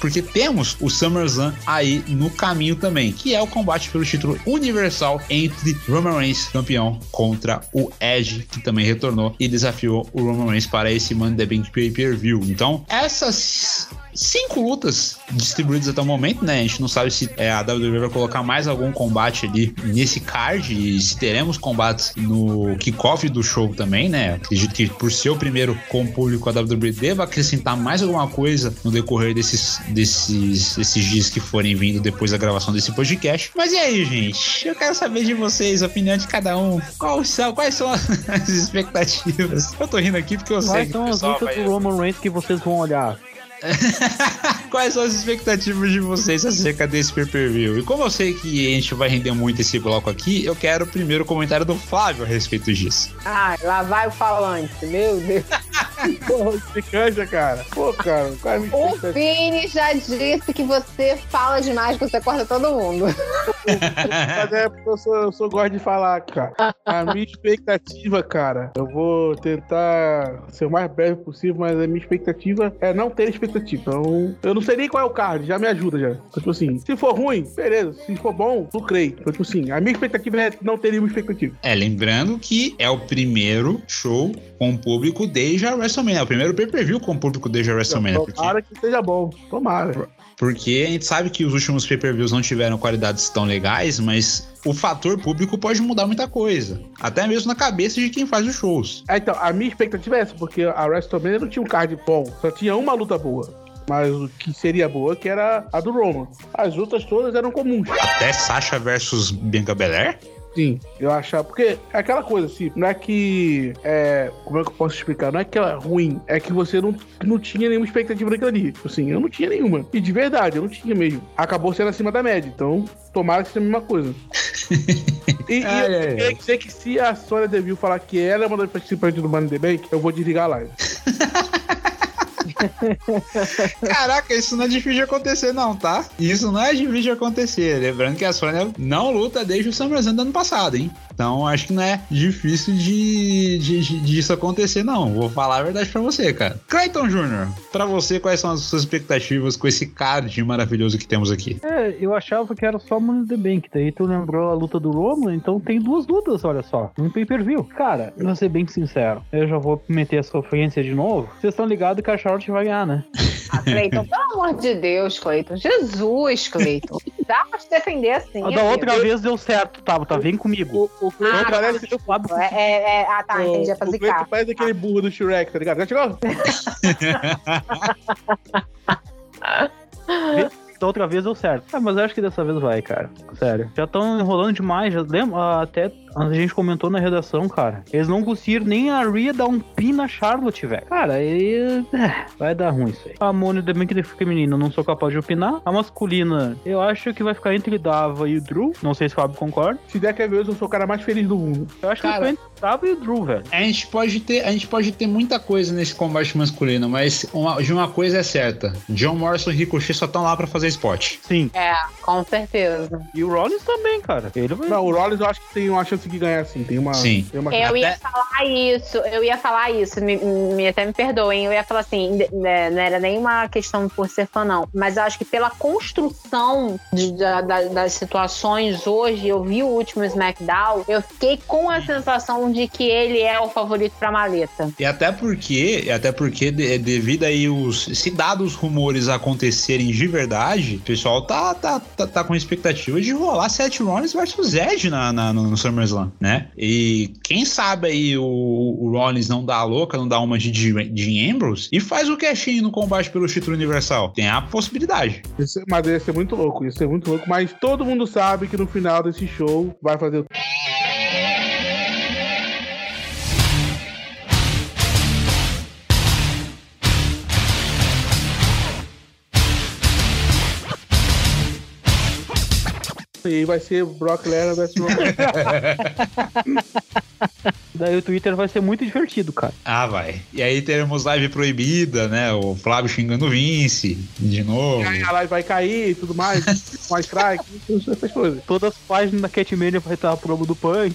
porque temos o SummerSlam aí no caminho também, que é o combate pelo título universal entre Roman Reigns, campeão, contra o Edge, que também retornou e desafiou o Roman Reigns para esse Money in the Bank Pay-Per-View. Então, essas cinco lutas distribuídas até o momento, né? A gente não sabe se é, a WWE vai colocar mais algum combate ali nesse card e se teremos combates no kickoff do show também, né? Acredito que por ser o primeiro com o público, a WWE deva acrescentar mais alguma coisa no decorrer desses, desses, desses dias que forem vindo depois da gravação desse podcast. Mas e aí, gente? Eu quero saber de vocês, a opinião de cada um. Quais são, quais são as (laughs) expectativas? Eu tô rindo aqui porque eu sei Quais que são as lutas do Roman Reigns que vocês vão olhar? (laughs) Quais são as expectativas de vocês acerca desse pay-per-view? E como eu sei que a gente vai render muito esse bloco aqui, eu quero primeiro o comentário do Flávio a respeito disso. Ah, lá vai o falante, meu Deus. (laughs) Porra, canja, cara. Pô, cara, qual é a minha O? Vini já disse que você fala demais, que você corta todo mundo. Mas é porque eu sou, eu sou gosto de falar, cara. A minha expectativa, cara, eu vou tentar ser o mais breve possível, mas a minha expectativa é não ter expectativa. Então, eu não sei nem qual é o card, já me ajuda já. Então, tipo assim, se for ruim, beleza. Se for bom, lucrei. Então, tipo assim, a minha expectativa é não ter nenhuma expectativa. É, lembrando que é o primeiro show com público desde a WrestleMania. O primeiro pay-per-view com público desde a WrestleMania. Porque, Tomara que seja bom. Tomara. porque a gente sabe que os últimos pay-per-views não tiveram qualidades tão legais, mas o fator público pode mudar muita coisa. Até mesmo na cabeça de quem faz os shows. É, então, a minha expectativa é essa, porque a WrestleMania não tinha um card bom, só tinha uma luta boa. Mas o que seria boa que era a do Roman. As lutas todas eram comuns. Até Sasha versus Bianca Belair? Sim, eu achava. Porque é aquela coisa, assim, não é que. É, como é que eu posso explicar? Não é que ela é ruim, é que você não, não tinha nenhuma expectativa naquilo ali. Tipo assim, eu não tinha nenhuma. E de verdade, eu não tinha mesmo. Acabou sendo acima da média, então tomara que seja a mesma coisa. (laughs) E, e Ai, eu ai, queria dizer que se a Sônia Deville falar que ela é uma das participantes do Money the Bank, eu vou desligar a live. (laughs) Caraca, isso não é difícil de acontecer, não, tá? Isso não é difícil de acontecer. Lembrando que a Sônia não luta desde o SummerSlam do ano passado, hein? Então acho que não é difícil de, de, de- disso acontecer, não. Vou falar a verdade pra você, cara. Clayton Jr., pra você, quais são as suas expectativas com esse card maravilhoso que temos aqui? É, eu achava que era só Money the Bank. Daí tu lembrou a luta do Roman, então tem duas lutas, olha só. Um pay-per-view. Cara, vou ser bem sincero. Eu já vou meter a sofrência de novo. Vocês estão ligados que a Charlotte vai ganhar, né? Ah, Cleiton, pelo amor de Deus, Cleiton. Jesus, Cleiton. (laughs) Dá pra te defender assim. A da outra amigo. vez deu certo, tá? Tá, vem comigo. O, o Cleiton Ah, parece. Eu falo É, é, é- ah, tá, entendi. É pra o Cleiton parece aquele burro do Shrek, tá ligado? Já chegou? (laughs) Da outra vez deu certo. Ah, mas eu acho que dessa vez vai, cara. Sério. Já estão enrolando demais. Já lembra? ah, Até a gente comentou na redação, cara. Eles não conseguiram nem a Rhea dar um pin na Charlotte, velho. Cara, aí. é, vai dar ruim isso aí. A Mônica também que feminina, não sou capaz de opinar. A masculina, eu acho que vai ficar entre Dava e o Drew. Não sei se o Fábio concorda. Se der que ver, eu sou o cara mais feliz do mundo. Eu acho Cara. que entre Dava e o Drew, velho. A gente pode ter, a gente pode ter muita coisa nesse combate masculino, mas uma- de uma coisa é certa: John Morrison e Ricochet só estão lá pra fazer spot. Sim. É, com certeza. E o Rollins também, cara. Ele vai. Não, o Rollins eu acho que tem uma chance de ganhar sim. Tem uma. Sim. Tem uma... Eu ia Até- falar isso, eu ia falar isso, me, me- até me perdoem, eu ia falar assim, né, não era nem uma questão por ser fã, não, mas eu acho que pela construção de- da- da- das situações hoje, eu vi o último SmackDown, eu fiquei com a sensação de que ele é o favorito pra maleta. E até porque, e até porque de- devido aí os se dados os rumores acontecerem de verdade, o pessoal tá, tá, tá, tá com expectativa de rolar Seth Rollins versus Edge na, na- no, SummerSlam, né? E quem sabe aí o, o Rollins não dá a louca, não dá uma de, de, Ambrose e faz o cashinho no combate pelo título universal. Tem a possibilidade. Isso- Mas ia ser muito louco, ia ser muito louco. Mas todo mundo sabe que no final desse show vai fazer o. E aí vai ser Brock Lesnar versus Roman. (laughs) Daí o Twitter vai ser muito divertido, cara. Ah, vai. E aí teremos live proibida, né? O Flávio xingando o Vince de novo. E aí a live vai cair e tudo mais. (laughs) A strike, essas coisas. Todas as páginas da Catmania vai estar a promo do Punk.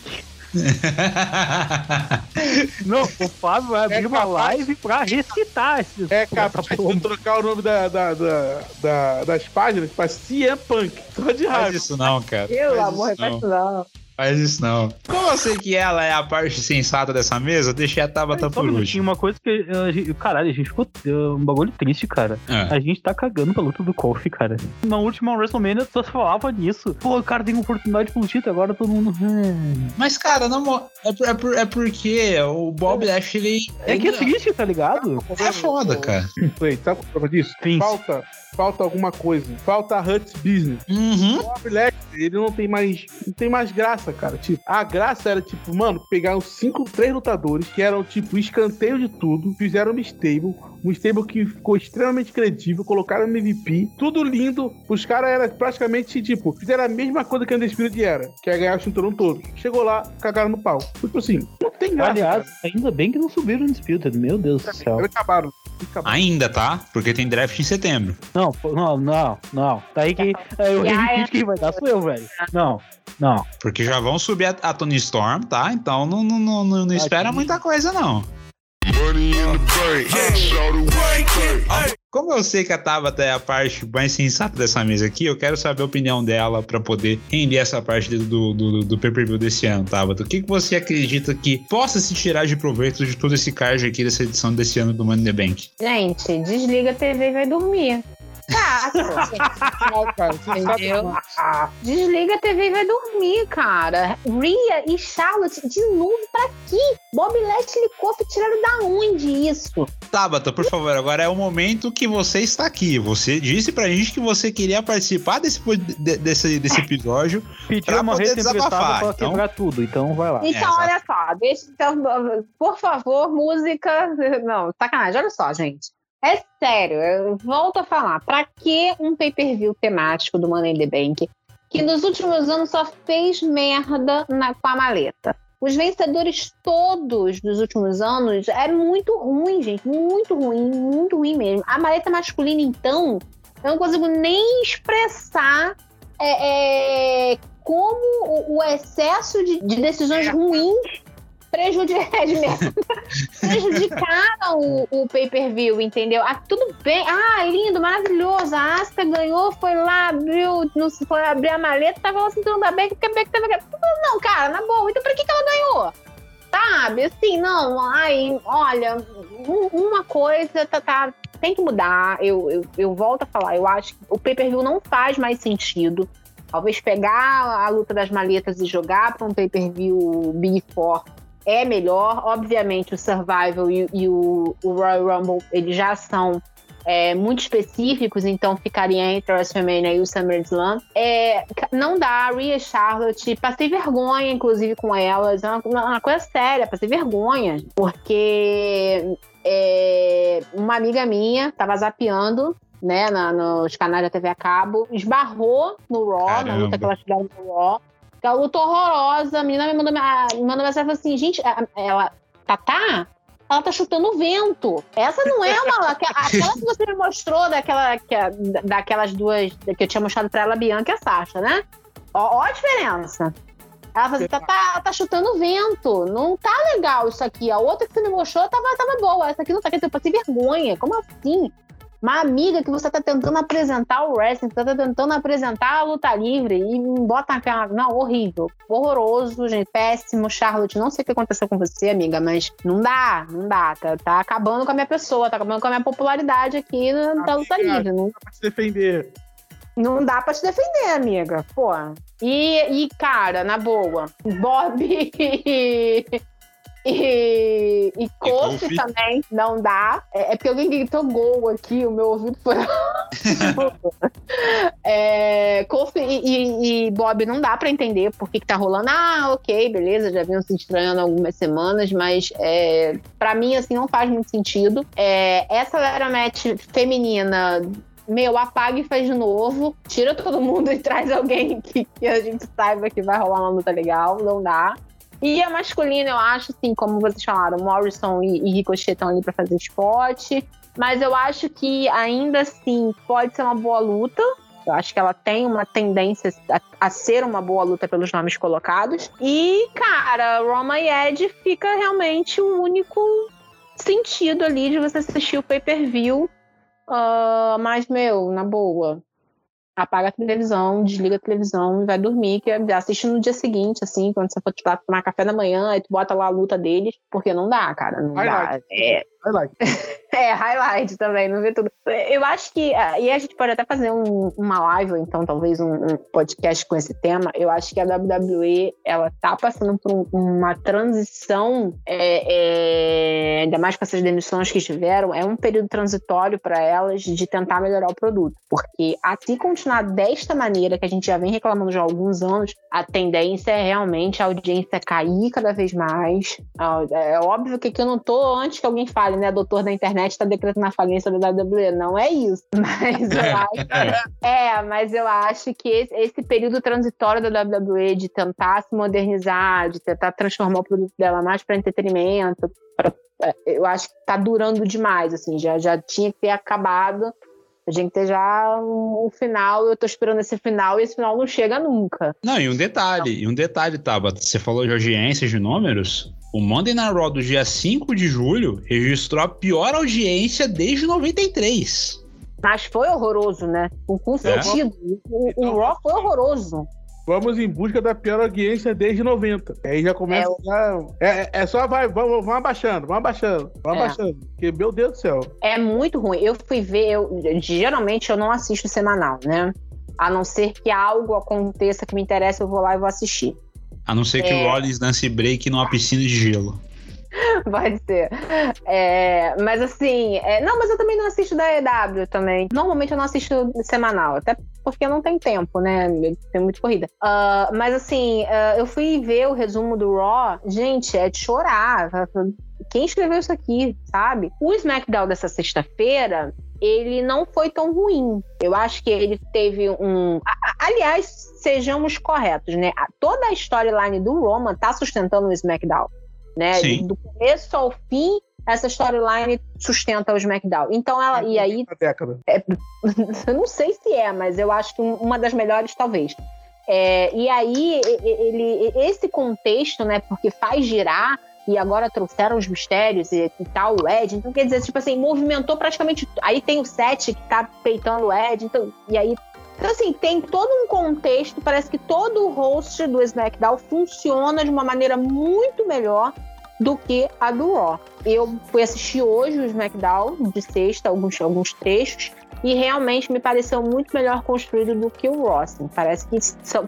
(laughs) Não, o Fábio vai abrir É uma capaz- live pra recitar esses. É capaz de trocar o nome da, da- da- da- das páginas pra CM Punk. Só de Faz raiva. isso não, cara. Pelo Faz amor isso de não. Deus, não. Faz isso não. Como eu sei que ela é a parte sensata dessa mesa, deixei a Tabata por último. uma coisa que. a gente- caralho, a gente ficou. uh, um bagulho triste, cara. Ah. A gente tá cagando pra luta do Kofi, cara. Na última WrestleMania só se falava nisso. Pô, o cara tem oportunidade pro título, agora todo mundo. "Hum." Mas, cara, não, é, por- é, por- é porque o Bob Lashley. É que é ele- triste, tá ligado? É foda, cara. Wait, sabe é a prova disso? Sim. Falta, falta alguma coisa. Falta Huts Business. Uhum. O Bob Lashley, ele não tem mais, não tem mais graça. Graça, cara. Tipo, a graça era, tipo, mano, pegar os cinco, três lutadores que eram, tipo, escanteio de tudo, fizeram uma stable, um stable que ficou extremamente credível, colocaram no MVP, tudo lindo. Os caras eram praticamente, tipo, fizeram a mesma coisa que a Undisputed era, que é ganhar o cinturão todo. Chegou lá, cagaram no pau. Tipo assim, não tem graça. Aliás, cara. ainda bem que não subiram no Disputed, meu Deus do céu. Eles acabaram. acabaram. Ainda, tá? Porque tem draft em setembro. Não, não, não, não. Daí que é, o Já Heavy é. Pit quem vai dar sou eu, velho. Não, não. Porque já vão subir a, a Tony Storm, tá? Então não, não, não, não, não espera muita coisa, não. Como eu sei que a Tabata é a parte mais sensata dessa mesa aqui, eu quero saber a opinião dela pra poder render essa parte do, do, do pay-per-view desse ano, Tabata. O que, que você acredita que possa se tirar de proveito de todo esse card aqui dessa edição desse ano do Money in the Bank? Gente, desliga a TV e vai dormir. Tá, (laughs) Não, cara, você sabe- entendeu? Desliga a TV e vai dormir, cara. Rhea e Charlotte de novo pra quê? Bob Lashley e Kofi tiraram da onde isso? Tabata, por favor, agora é o momento que você está aqui. Você disse pra gente que você queria participar desse, desse, desse episódio. Pediu Pra uma poder desabafar, pra então. quebrar tudo, então vai lá. Então, exato. olha só, deixa, então, por favor, música. Não, sacanagem, olha só, gente. É sério, eu volto a falar. Pra que um pay-per-view temático do Money in the Bank que nos últimos anos só fez merda na- com a maleta? Os vencedores todos dos últimos anos é muito ruim, gente. Muito ruim, muito ruim mesmo. A maleta masculina, então, eu não consigo nem expressar é, é, como o, o excesso de, de decisões ruins prejudi- é, (laughs) de prejudicaram o, o pay-per-view, entendeu? Ah, tudo bem. Ah, lindo, maravilhoso. A Asuka ganhou, foi lá, abriu, não se foi abrir a maleta, tava lá sentando da Beck, porque a Beck tava. Não, cara, na boa. Então pra que, que ela ganhou? Sabe? Assim, não. Ai, olha, um- uma coisa tá, tá- tem que mudar. Eu, eu, eu volto a falar, eu acho que o pay-per-view não faz mais sentido. Talvez pegar a luta das maletas e jogar para um pay-per-view Big Four é melhor. Obviamente, o Survival e, e o, o Royal Rumble eles já são é, muito específicos, então ficaria entre o WrestleMania e o SummerSlam. É, não dá, Rhea e Charlotte, passei vergonha, inclusive, com elas. É uma, uma coisa séria, passei vergonha. Porque é, uma amiga minha tava zapeando né, na- nos canais da TV a cabo, esbarrou no Raw, na Caramba. luta que elas tiveram no Raw. Uma luta horrorosa. A menina me mandou, me mandou mensagem e falou assim: gente, ela. Tatá? Ela tá chutando vento. Essa não é uma. (laughs) aque- Aquela que você me mostrou, daquela, daquelas duas que eu tinha mostrado pra ela, Bianca e a Sasha, né? Ó, ó a diferença. Ela falou assim: tá, tá, tá chutando vento. Não tá legal isso aqui. A outra que você me mostrou tava, tava boa. Essa aqui não tá. Quer dizer, eu passei vergonha. Como assim? Uma amiga que você tá tentando apresentar o wrestling, você tá tentando apresentar a luta livre e bota aquela. Não, horrível. Horroroso, gente. Péssimo. Charlotte, não sei o que aconteceu com você, amiga, mas não dá, não dá. Tá, tá acabando com a minha pessoa, tá acabando com a minha popularidade aqui na, da luta livre. Não, Pra se defender. não dá pra te defender, amiga. Pô. E, e cara, na boa, Bob (laughs) e. E, e Kofi Kofi. também não dá. É, é porque alguém gritou gol aqui, o meu ouvido foi. (laughs) é, Kofi e, e- e Bob não dá pra entender por que, que tá rolando. Ah, ok, beleza, já vinham se estranhando algumas semanas, mas é, para mim, assim, não faz muito sentido. É, essa era match feminina meu, apaga e faz de novo. Tira todo mundo e (laughs) traz alguém que, que a gente saiba que vai rolar uma luta legal. Não dá. E a masculina, eu acho, assim, como vocês falaram, Morrison e, e Ricochet estão ali pra fazer spot. Mas eu acho que ainda assim pode ser uma boa luta. Eu acho que ela tem uma tendência a, a ser uma boa luta pelos nomes colocados. E, cara, Roma e Ed fica realmente o único sentido ali de você assistir o pay-per-view. Ah, mas, meu, na boa, apaga a televisão, desliga a televisão e vai dormir, que assiste no dia seguinte, assim, quando você for tipo, tomar café da manhã, aí tu bota lá a luta deles, porque não dá, cara, não dá. Highlight. É, highlight. (laughs) É, highlight também, não vê tudo. Eu acho que. ah, E a gente pode até fazer um- uma live, ou então talvez um, um podcast com esse tema. Eu acho que a WWE ela tá passando por um- uma transição, é, é, ainda mais com essas demissões que tiveram, é um período transitório para elas de tentar melhorar o produto. Porque a se continuar desta maneira, que a gente já vem reclamando já há alguns anos, a tendência é realmente a audiência cair cada vez mais. Ah, É óbvio que aqui eu não tô antes que alguém fale, né? Doutor da internet está decretando a falência da WWE. Não é isso. (laughs) Mas eu acho. É, mas eu acho que esse, esse período transitório da WWE de tentar se modernizar, de tentar transformar o produto dela mais para entretenimento, pra- é, eu acho que tá durando demais, assim, já, já tinha que ter acabado. A gente ter já um, um final, eu tô esperando esse final e esse final não chega nunca. Não, e um detalhe, e um detalhe, Tabata. Você falou de audiências de números. O Monday Night Raw do dia 5 de julho registrou a pior audiência desde 93. Mas foi horroroso, né? Com, com É? sentido. O, o Então, Raw foi horroroso. Vamos em busca da pior audiência desde 90. Aí já começa. É, o- já- É, é só vai, vamos, vamos abaixando, vamos abaixando, vamos É. abaixando. Porque, meu Deus do céu. É muito ruim. Eu fui ver, eu, geralmente eu não assisto semanal, né? A não ser que algo aconteça que me interessa, eu vou lá e vou assistir. A não ser que É. o Rollins dance break numa piscina de gelo. (laughs) Pode ser. É, mas assim, é, não, mas eu também não assisto da EW também. Normalmente eu não assisto semanal, até porque não tenho tempo, né? Tenho muita corrida. Ah, mas assim, ah, eu fui ver o resumo do Raw, gente, é de chorar. Quem escreveu isso aqui, sabe? O SmackDown dessa sexta-feira. Ele não foi tão ruim. Eu acho que ele teve um. Aliás, sejamos corretos, né? Toda a storyline do Roman tá sustentando o SmackDown né? Sim. Do começo ao fim, essa storyline sustenta o SmackDown. Então ela. E aí, década. (laughs) eu não sei se é, mas eu acho que um- uma das melhores, talvez. É, e aí, ele, esse contexto, né? Porque faz girar. E agora trouxeram os mistérios e, e tal, o Ed. Então, quer dizer, tipo assim, movimentou praticamente. Aí tem o Seth que tá peitando o Ed. Então, e aí. Então, assim, tem todo um contexto. Parece que todo o host do SmackDown funciona de uma maneira muito melhor do que a do Raw. Eu fui assistir hoje o SmackDown de sexta, alguns, alguns trechos, e realmente me pareceu muito melhor construído do que o Raw. assim. Parece que,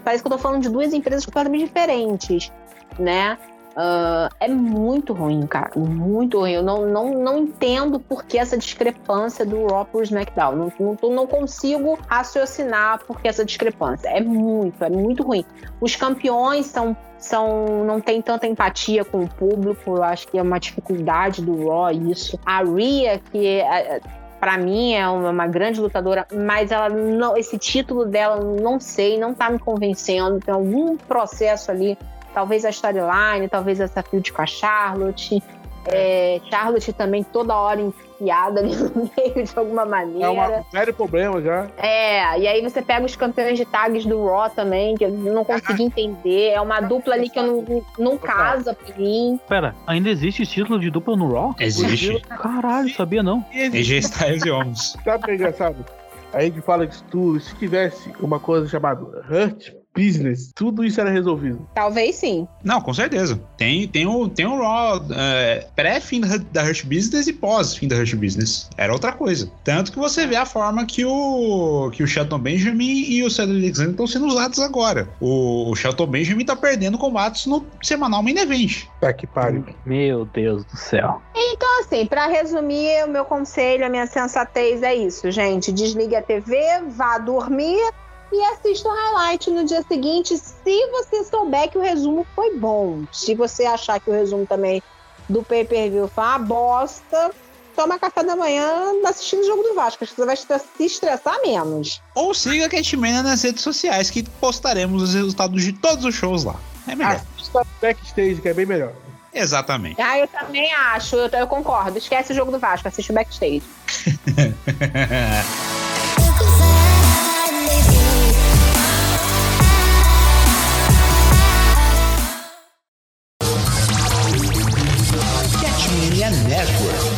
parece que eu tô falando de duas empresas completamente diferentes, né? Ah, é muito ruim, cara. Muito ruim. Eu não, não, não entendo por que essa discrepância do Raw pro SmackDown. Não, não, não consigo raciocinar por que essa discrepância. É muito, é muito ruim. Os campeões são são não tem tanta empatia com o público, eu acho que é uma dificuldade do Raw isso. A Rhea, que é, para mim é uma, uma grande lutadora, mas ela não, esse título dela, não sei, não tá me convencendo. Tem algum processo ali, talvez a storyline, talvez essa field com a Charlotte. É, Charlotte também toda hora enfiada ali (laughs) no meio de alguma maneira. É um sério problema já. É, e aí você pega os campeões de tags do Raw também, que eu não consegui entender. É uma dupla ali que eu não, não casa pra mim. Pera, ainda existe título de dupla no Raw? Existe. Caralho, sabia não. E AJ Styles e Homens. Sabe o que é engraçado? A gente fala disso tudo. Se tivesse uma coisa chamada Hurt Business, tudo isso era resolvido. Talvez sim. Não, com certeza. Tem, tem o, tem o Raw é, pré-fim da, Hurt Business e pós-fim da Hurt Business. Era outra coisa. Tanto que você vê a forma que o, que o Shelton Benjamin e o Cedric Alexander estão sendo usados agora. O, o Shelton Benjamin tá perdendo combates no semanal main event. Tá que pariu. Meu Deus do céu. Então, assim, pra resumir, o meu conselho, a minha sensatez é isso, gente. Desligue a TV, vá dormir e assista o highlight no dia seguinte, se você souber que o resumo foi bom. Se você achar que o resumo também do pay-per-view foi uma bosta, toma café da manhã assistindo o jogo do Vasco. Acho que você vai se estressar menos. Ou siga a Catmania nas redes sociais que postaremos os resultados de todos os shows lá. É melhor. Assista backstage, que é bem melhor. Exatamente. Ah, eu também acho, eu, eu concordo. Esquece o jogo do Vasco, assiste o backstage. (laughs) Catmania Network.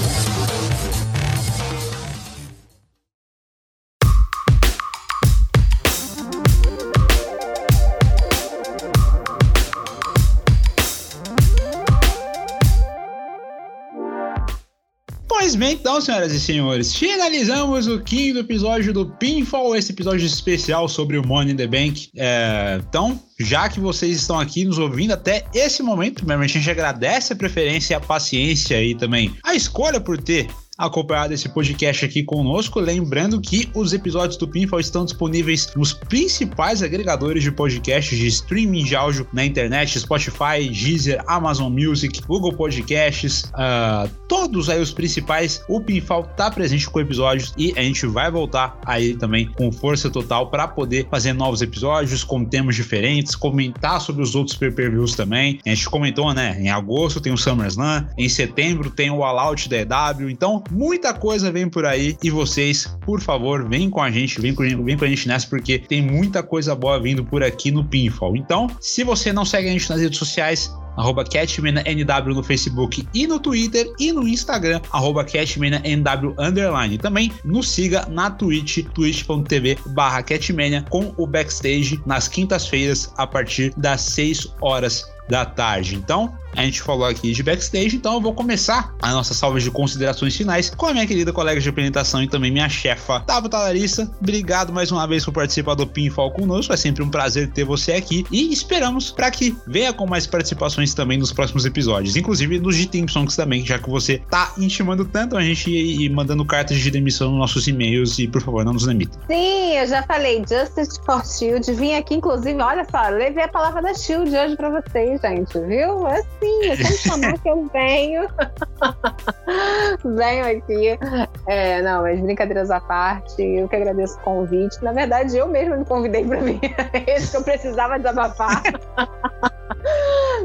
Então, senhoras e senhores, finalizamos o quinto episódio do Pinfall, esse episódio especial sobre o Money in the Bank. É, então, já que vocês estão aqui nos ouvindo até esse momento, primeiramente a gente agradece a preferência, a paciência e também a escolha por ter acompanhado esse podcast aqui conosco. Lembrando que os episódios do Pinfall estão disponíveis nos principais agregadores de podcasts de streaming de áudio na internet: Spotify, Deezer, Amazon Music, Google Podcasts, uh, todos aí os principais. O Pinfall tá presente com episódios e a gente vai voltar aí também com força total para poder fazer novos episódios com temas diferentes, comentar sobre os outros pay-per-views também. A gente comentou, né? Em agosto tem o SummerSlam, em setembro tem o All Out da EW, então muita coisa vem por aí e vocês, por favor, vem com a gente, vem com, vem com a gente nessa, porque tem muita coisa boa vindo por aqui no Pinfall. Então, se você não segue a gente nas redes sociais, arroba CatmanaNW no Facebook e no Twitter e no Instagram, arroba CatmanaNW underline. Também nos siga na Twitch, twitch.tv barra Catmania com o Backstage nas quintas-feiras a partir das 6 horas da tarde. Então, a gente falou aqui de backstage, então eu vou começar a nossa salva de considerações finais com a minha querida colega de apresentação e também minha chefa, Tabata Larissa. Obrigado mais uma vez por participar do Pinfall conosco, é sempre um prazer ter você aqui e esperamos para que venha com mais participações também nos próximos episódios, inclusive nos de Songs também, já que você tá intimando tanto a gente e mandando cartas de demissão nos nossos e-mails e por favor, não nos demita. Sim, eu já falei Justice for Shield, vim aqui inclusive, olha só, levei a palavra da Shield hoje para vocês, gente, viu? É sim, é só chamar que eu venho. (laughs) venho aqui. É, não, mas brincadeiras à parte, eu que agradeço o convite. Na verdade, eu mesma me convidei para vir. (laughs) Esse que eu precisava desabafar. (laughs)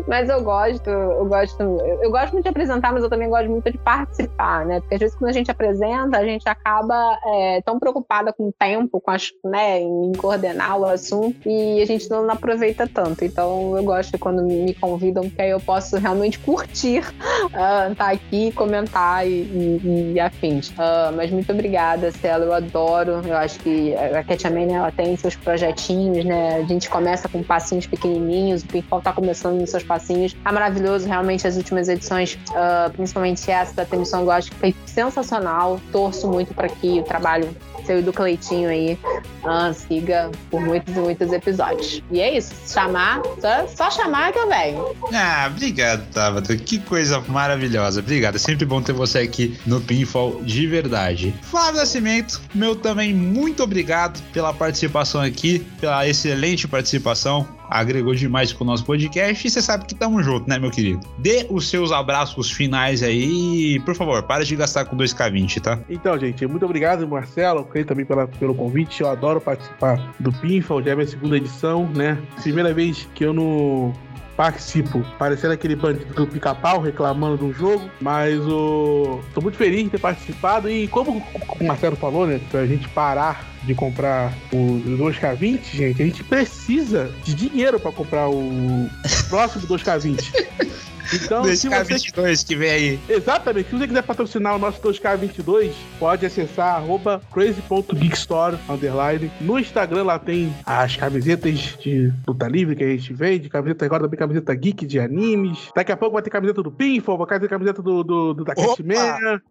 Mas eu gosto, eu gosto, eu gosto muito de apresentar, mas eu também gosto muito de participar, né? Porque às vezes quando a gente apresenta, a gente acaba é, tão preocupada com o tempo, com as, né, em coordenar o assunto, e a gente não aproveita tanto. Então eu gosto quando me convidam, porque aí eu posso realmente curtir estar (laughs) uh, tá aqui, comentar e, e, e afins. Uh, mas muito obrigada, Celo, eu adoro. Eu acho que a Cat ela tem seus projetinhos, né? A gente começa com passinhos pequenininhos, o Pinfall tá começando nos seus passinhos. É maravilhoso, realmente, as últimas edições, uh, principalmente essa da Temissão, que foi sensacional. Torço muito para que o trabalho seu e do Cleitinho aí uh, siga por muitos e muitos episódios. E é isso. Chamar, só, só chamar que eu venho. Ah, obrigado, Tabata. Que coisa maravilhosa. Obrigado. É sempre bom ter você aqui no Pinfall de verdade. Flávio Nascimento, meu também muito obrigado pela participação aqui, pela excelente participação agregou demais com o nosso podcast e você sabe que tamo junto, né, meu querido? Dê os seus abraços finais aí e, por favor, para de gastar com 2K20, tá? Então, gente, muito obrigado, Marcelo, creio também pela, pelo convite. Eu adoro participar do Pinfall, já é minha segunda edição, né? Primeira vez que eu não participo, parecendo aquele bandido do pica-pau reclamando do jogo, mas o. tô muito feliz de ter participado e como o Marcelo falou, né, pra gente parar de comprar o 2K20, gente, a gente precisa de dinheiro para comprar o próximo 2K20. (laughs) Então, 2K22 você... que vem aí. Exatamente. Se você quiser patrocinar o nosso 2K22, pode acessar arroba crazy.geekstore, underline. No Instagram lá tem as camisetas de luta livre que a gente vende, camiseta agora também camiseta geek de animes. Daqui a pouco vai ter camiseta do Pinfall, vai ter camiseta do, do, do da.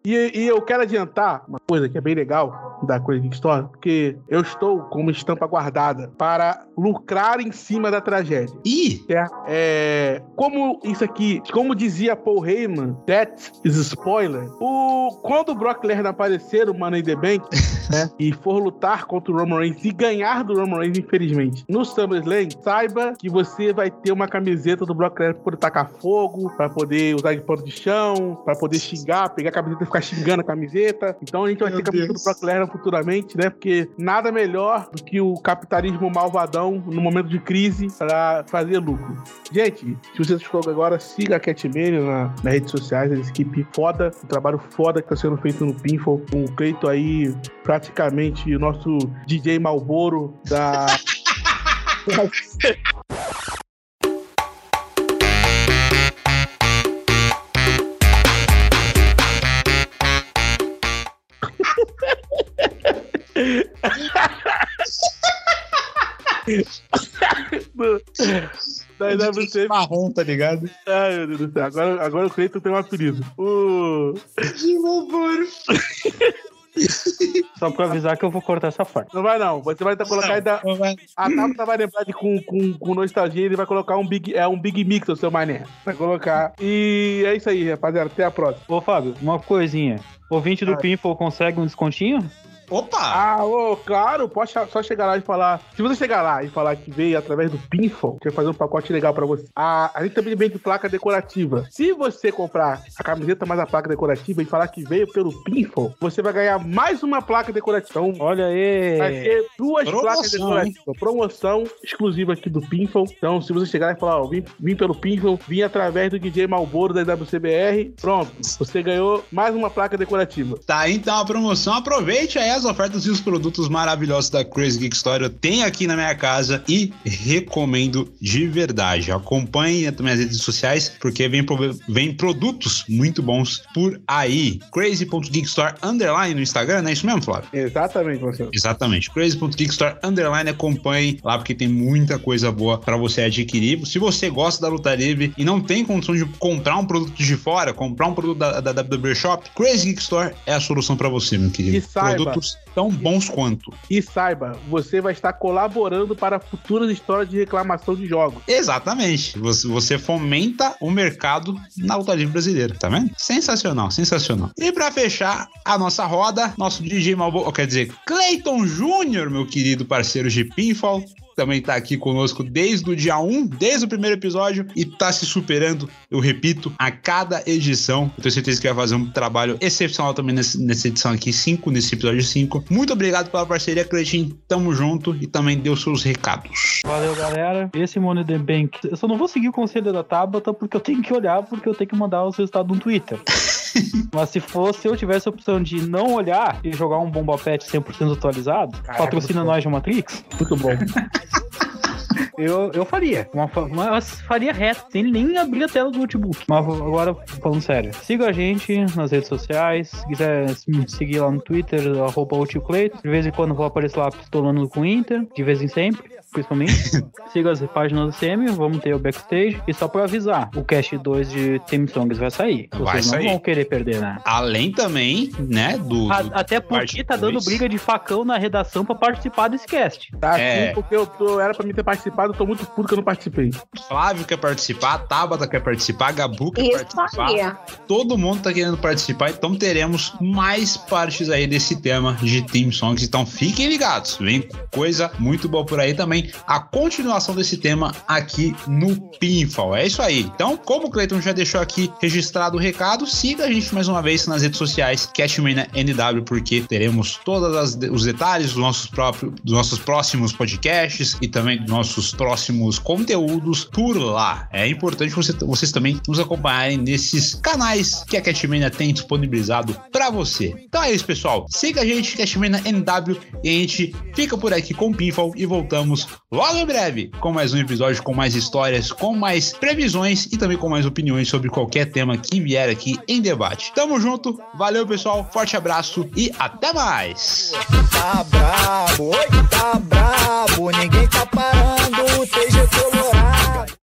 E, e eu quero adiantar uma coisa que é bem legal da Crazy Geek Store, porque eu estou com uma estampa guardada para lucrar em cima da tragédia. Ih! É, é, como isso aqui como dizia Paul Heyman, that is spoiler. O, quando o Brock Lesnar aparecer no Money the Bank (laughs) né, e for lutar contra o Roman Reigns e ganhar do Roman Reigns, infelizmente, no SummerSlam, saiba que você vai ter uma camiseta do Brock Lesnar para poder tacar fogo, para poder usar de pano de chão, para poder xingar, pegar a camiseta e ficar xingando a camiseta. Então a gente vai Meu ter camiseta do Brock Lesnar futuramente, né? Porque nada melhor do que o capitalismo malvadão no momento de crise para fazer lucro. Gente, se você chegou agora, siga a Catmania na, nas redes sociais, a equipe foda, um trabalho foda que tá sendo feito no Pinfall, com o Cleito aí praticamente o nosso DJ Malboro da. da IWC. Marrom, tá ligado? Ai, meu Deus do céu. Agora, agora o Cleiton tem um apelido. O. (laughs) (laughs) Só pra avisar que eu vou cortar essa parte. Não vai não. Você vai tá colocar ainda. A Tabata vai lembrar de com, com, com nostalgia, ele vai colocar um Big, é, um big Mix, o seu mané. Vai colocar. E é isso aí, rapaziada. Até a próxima. Ô, Fábio, uma coisinha. Ouvinte do Ah. Pinfall consegue um descontinho? Opa! Ah, ô, claro, pode só chegar lá e falar. Se você chegar lá e falar que veio através do Pinfall, que vai fazer um pacote legal pra você. A, a gente também vende placa decorativa. Se você comprar a camiseta mais a placa decorativa e falar que veio pelo Pinfall, você vai ganhar mais uma placa decorativa. Então, Olha Vai aí. ter duas Promoção, placas decorativas. Promoção exclusiva aqui do Pinfall. Então, se você chegar e falar, ó, vim, vim pelo Pinfall, vim através do DJ Malboro da WCBR, pronto. Você ganhou mais uma placa decorativa. Tá aí então a promoção. Aproveite aí as ofertas e os produtos maravilhosos da Crazy Geek Story. Eu tenho aqui na minha casa e recomendo de verdade. Acompanhe as minhas redes sociais porque vem, vem produtos muito bons por aí. Crazy.geekstore underline no Instagram, não é isso mesmo, Flávio? Exatamente, você. Exatamente. Crazy.geekstore underline acompanhe lá porque tem muita coisa boa pra você adquirir. Se você gosta da luta livre e não tem condição de comprar um produto de fora, comprar um produto da, da WWE Shop, Crazy Geek Store é a solução pra você, meu querido. E saiba- Produtos tão bons quanto. E saiba, você vai estar colaborando para futuras histórias de reclamação de jogos. Exatamente. Você, você fomenta o mercado na luta livre brasileira, tá vendo? Sensacional, sensacional. E pra fechar a nossa roda, nosso DJ Malbo, quer dizer, Clayton Júnior, meu querido parceiro de Pinfall, também tá aqui conosco desde o dia 1, desde o primeiro episódio, e tá se superando, eu repito, a cada edição. Eu tenho certeza que vai fazer um trabalho excepcional também nessa, nessa edição aqui, 5, nesse episódio 5. Muito obrigado pela parceria, Cleitinho. Tamo junto e também deu seus recados. Valeu, galera. Esse Money the Bank. Eu só não vou seguir o conselho da Tabata porque eu tenho que olhar, porque eu tenho que mandar os resultados no Twitter. (laughs) (laughs) Mas se fosse, se eu tivesse a opção de não olhar e jogar um Bomba Pet 100% atualizado, Caraca, patrocina nós de Matrix, Muito bom. (laughs) eu, eu faria. Uma, faria reto, sem nem abrir a tela do notebook. Mas agora, falando sério, siga a gente nas redes sociais. Se quiser me seguir lá no Twitter, arroba. De vez em quando eu vou aparecer lá pistolando com o Inter, de vez em sempre. Principalmente. Siga as páginas do CM, vamos ter o backstage. E só pra avisar, o Cast 2 de Team Songs vai sair. Vocês Vai não sair. vão querer perder, né? Além também, né, do. A- do- até parte porque tá dando dois. briga de facão na redação pra participar desse cast. Tá É. aqui porque eu tô, era pra mim ter participado, eu tô muito puto que eu não participei. Flávio quer participar, Tabata quer participar, Gabu quer Isso participar. aí. Todo mundo tá querendo participar, então teremos mais partes aí desse tema de Team Songs. Então fiquem ligados, vem coisa muito boa por aí também. A continuação desse tema aqui no Pinfall. É isso aí. Então, como o Cleiton já deixou aqui registrado o recado, siga a gente mais uma vez nas redes sociais, Cashmania NW, porque teremos todos os detalhes dos nossos próprios, dos nossos próximos podcasts e também dos nossos próximos conteúdos por lá. É importante você, vocês também nos acompanharem nesses canais que a Cashmania tem disponibilizado para você. Então é isso, pessoal. Siga a gente, Cashmania NW, e a gente fica por aqui com o Pinfall e logo em breve com mais um episódio, com mais histórias, com mais previsões e também com mais opiniões sobre qualquer tema que vier aqui em debate. Tamo junto, valeu pessoal, forte abraço e até mais! Tá brabo, oi, tá brabo, ninguém tá parando, é Colorado.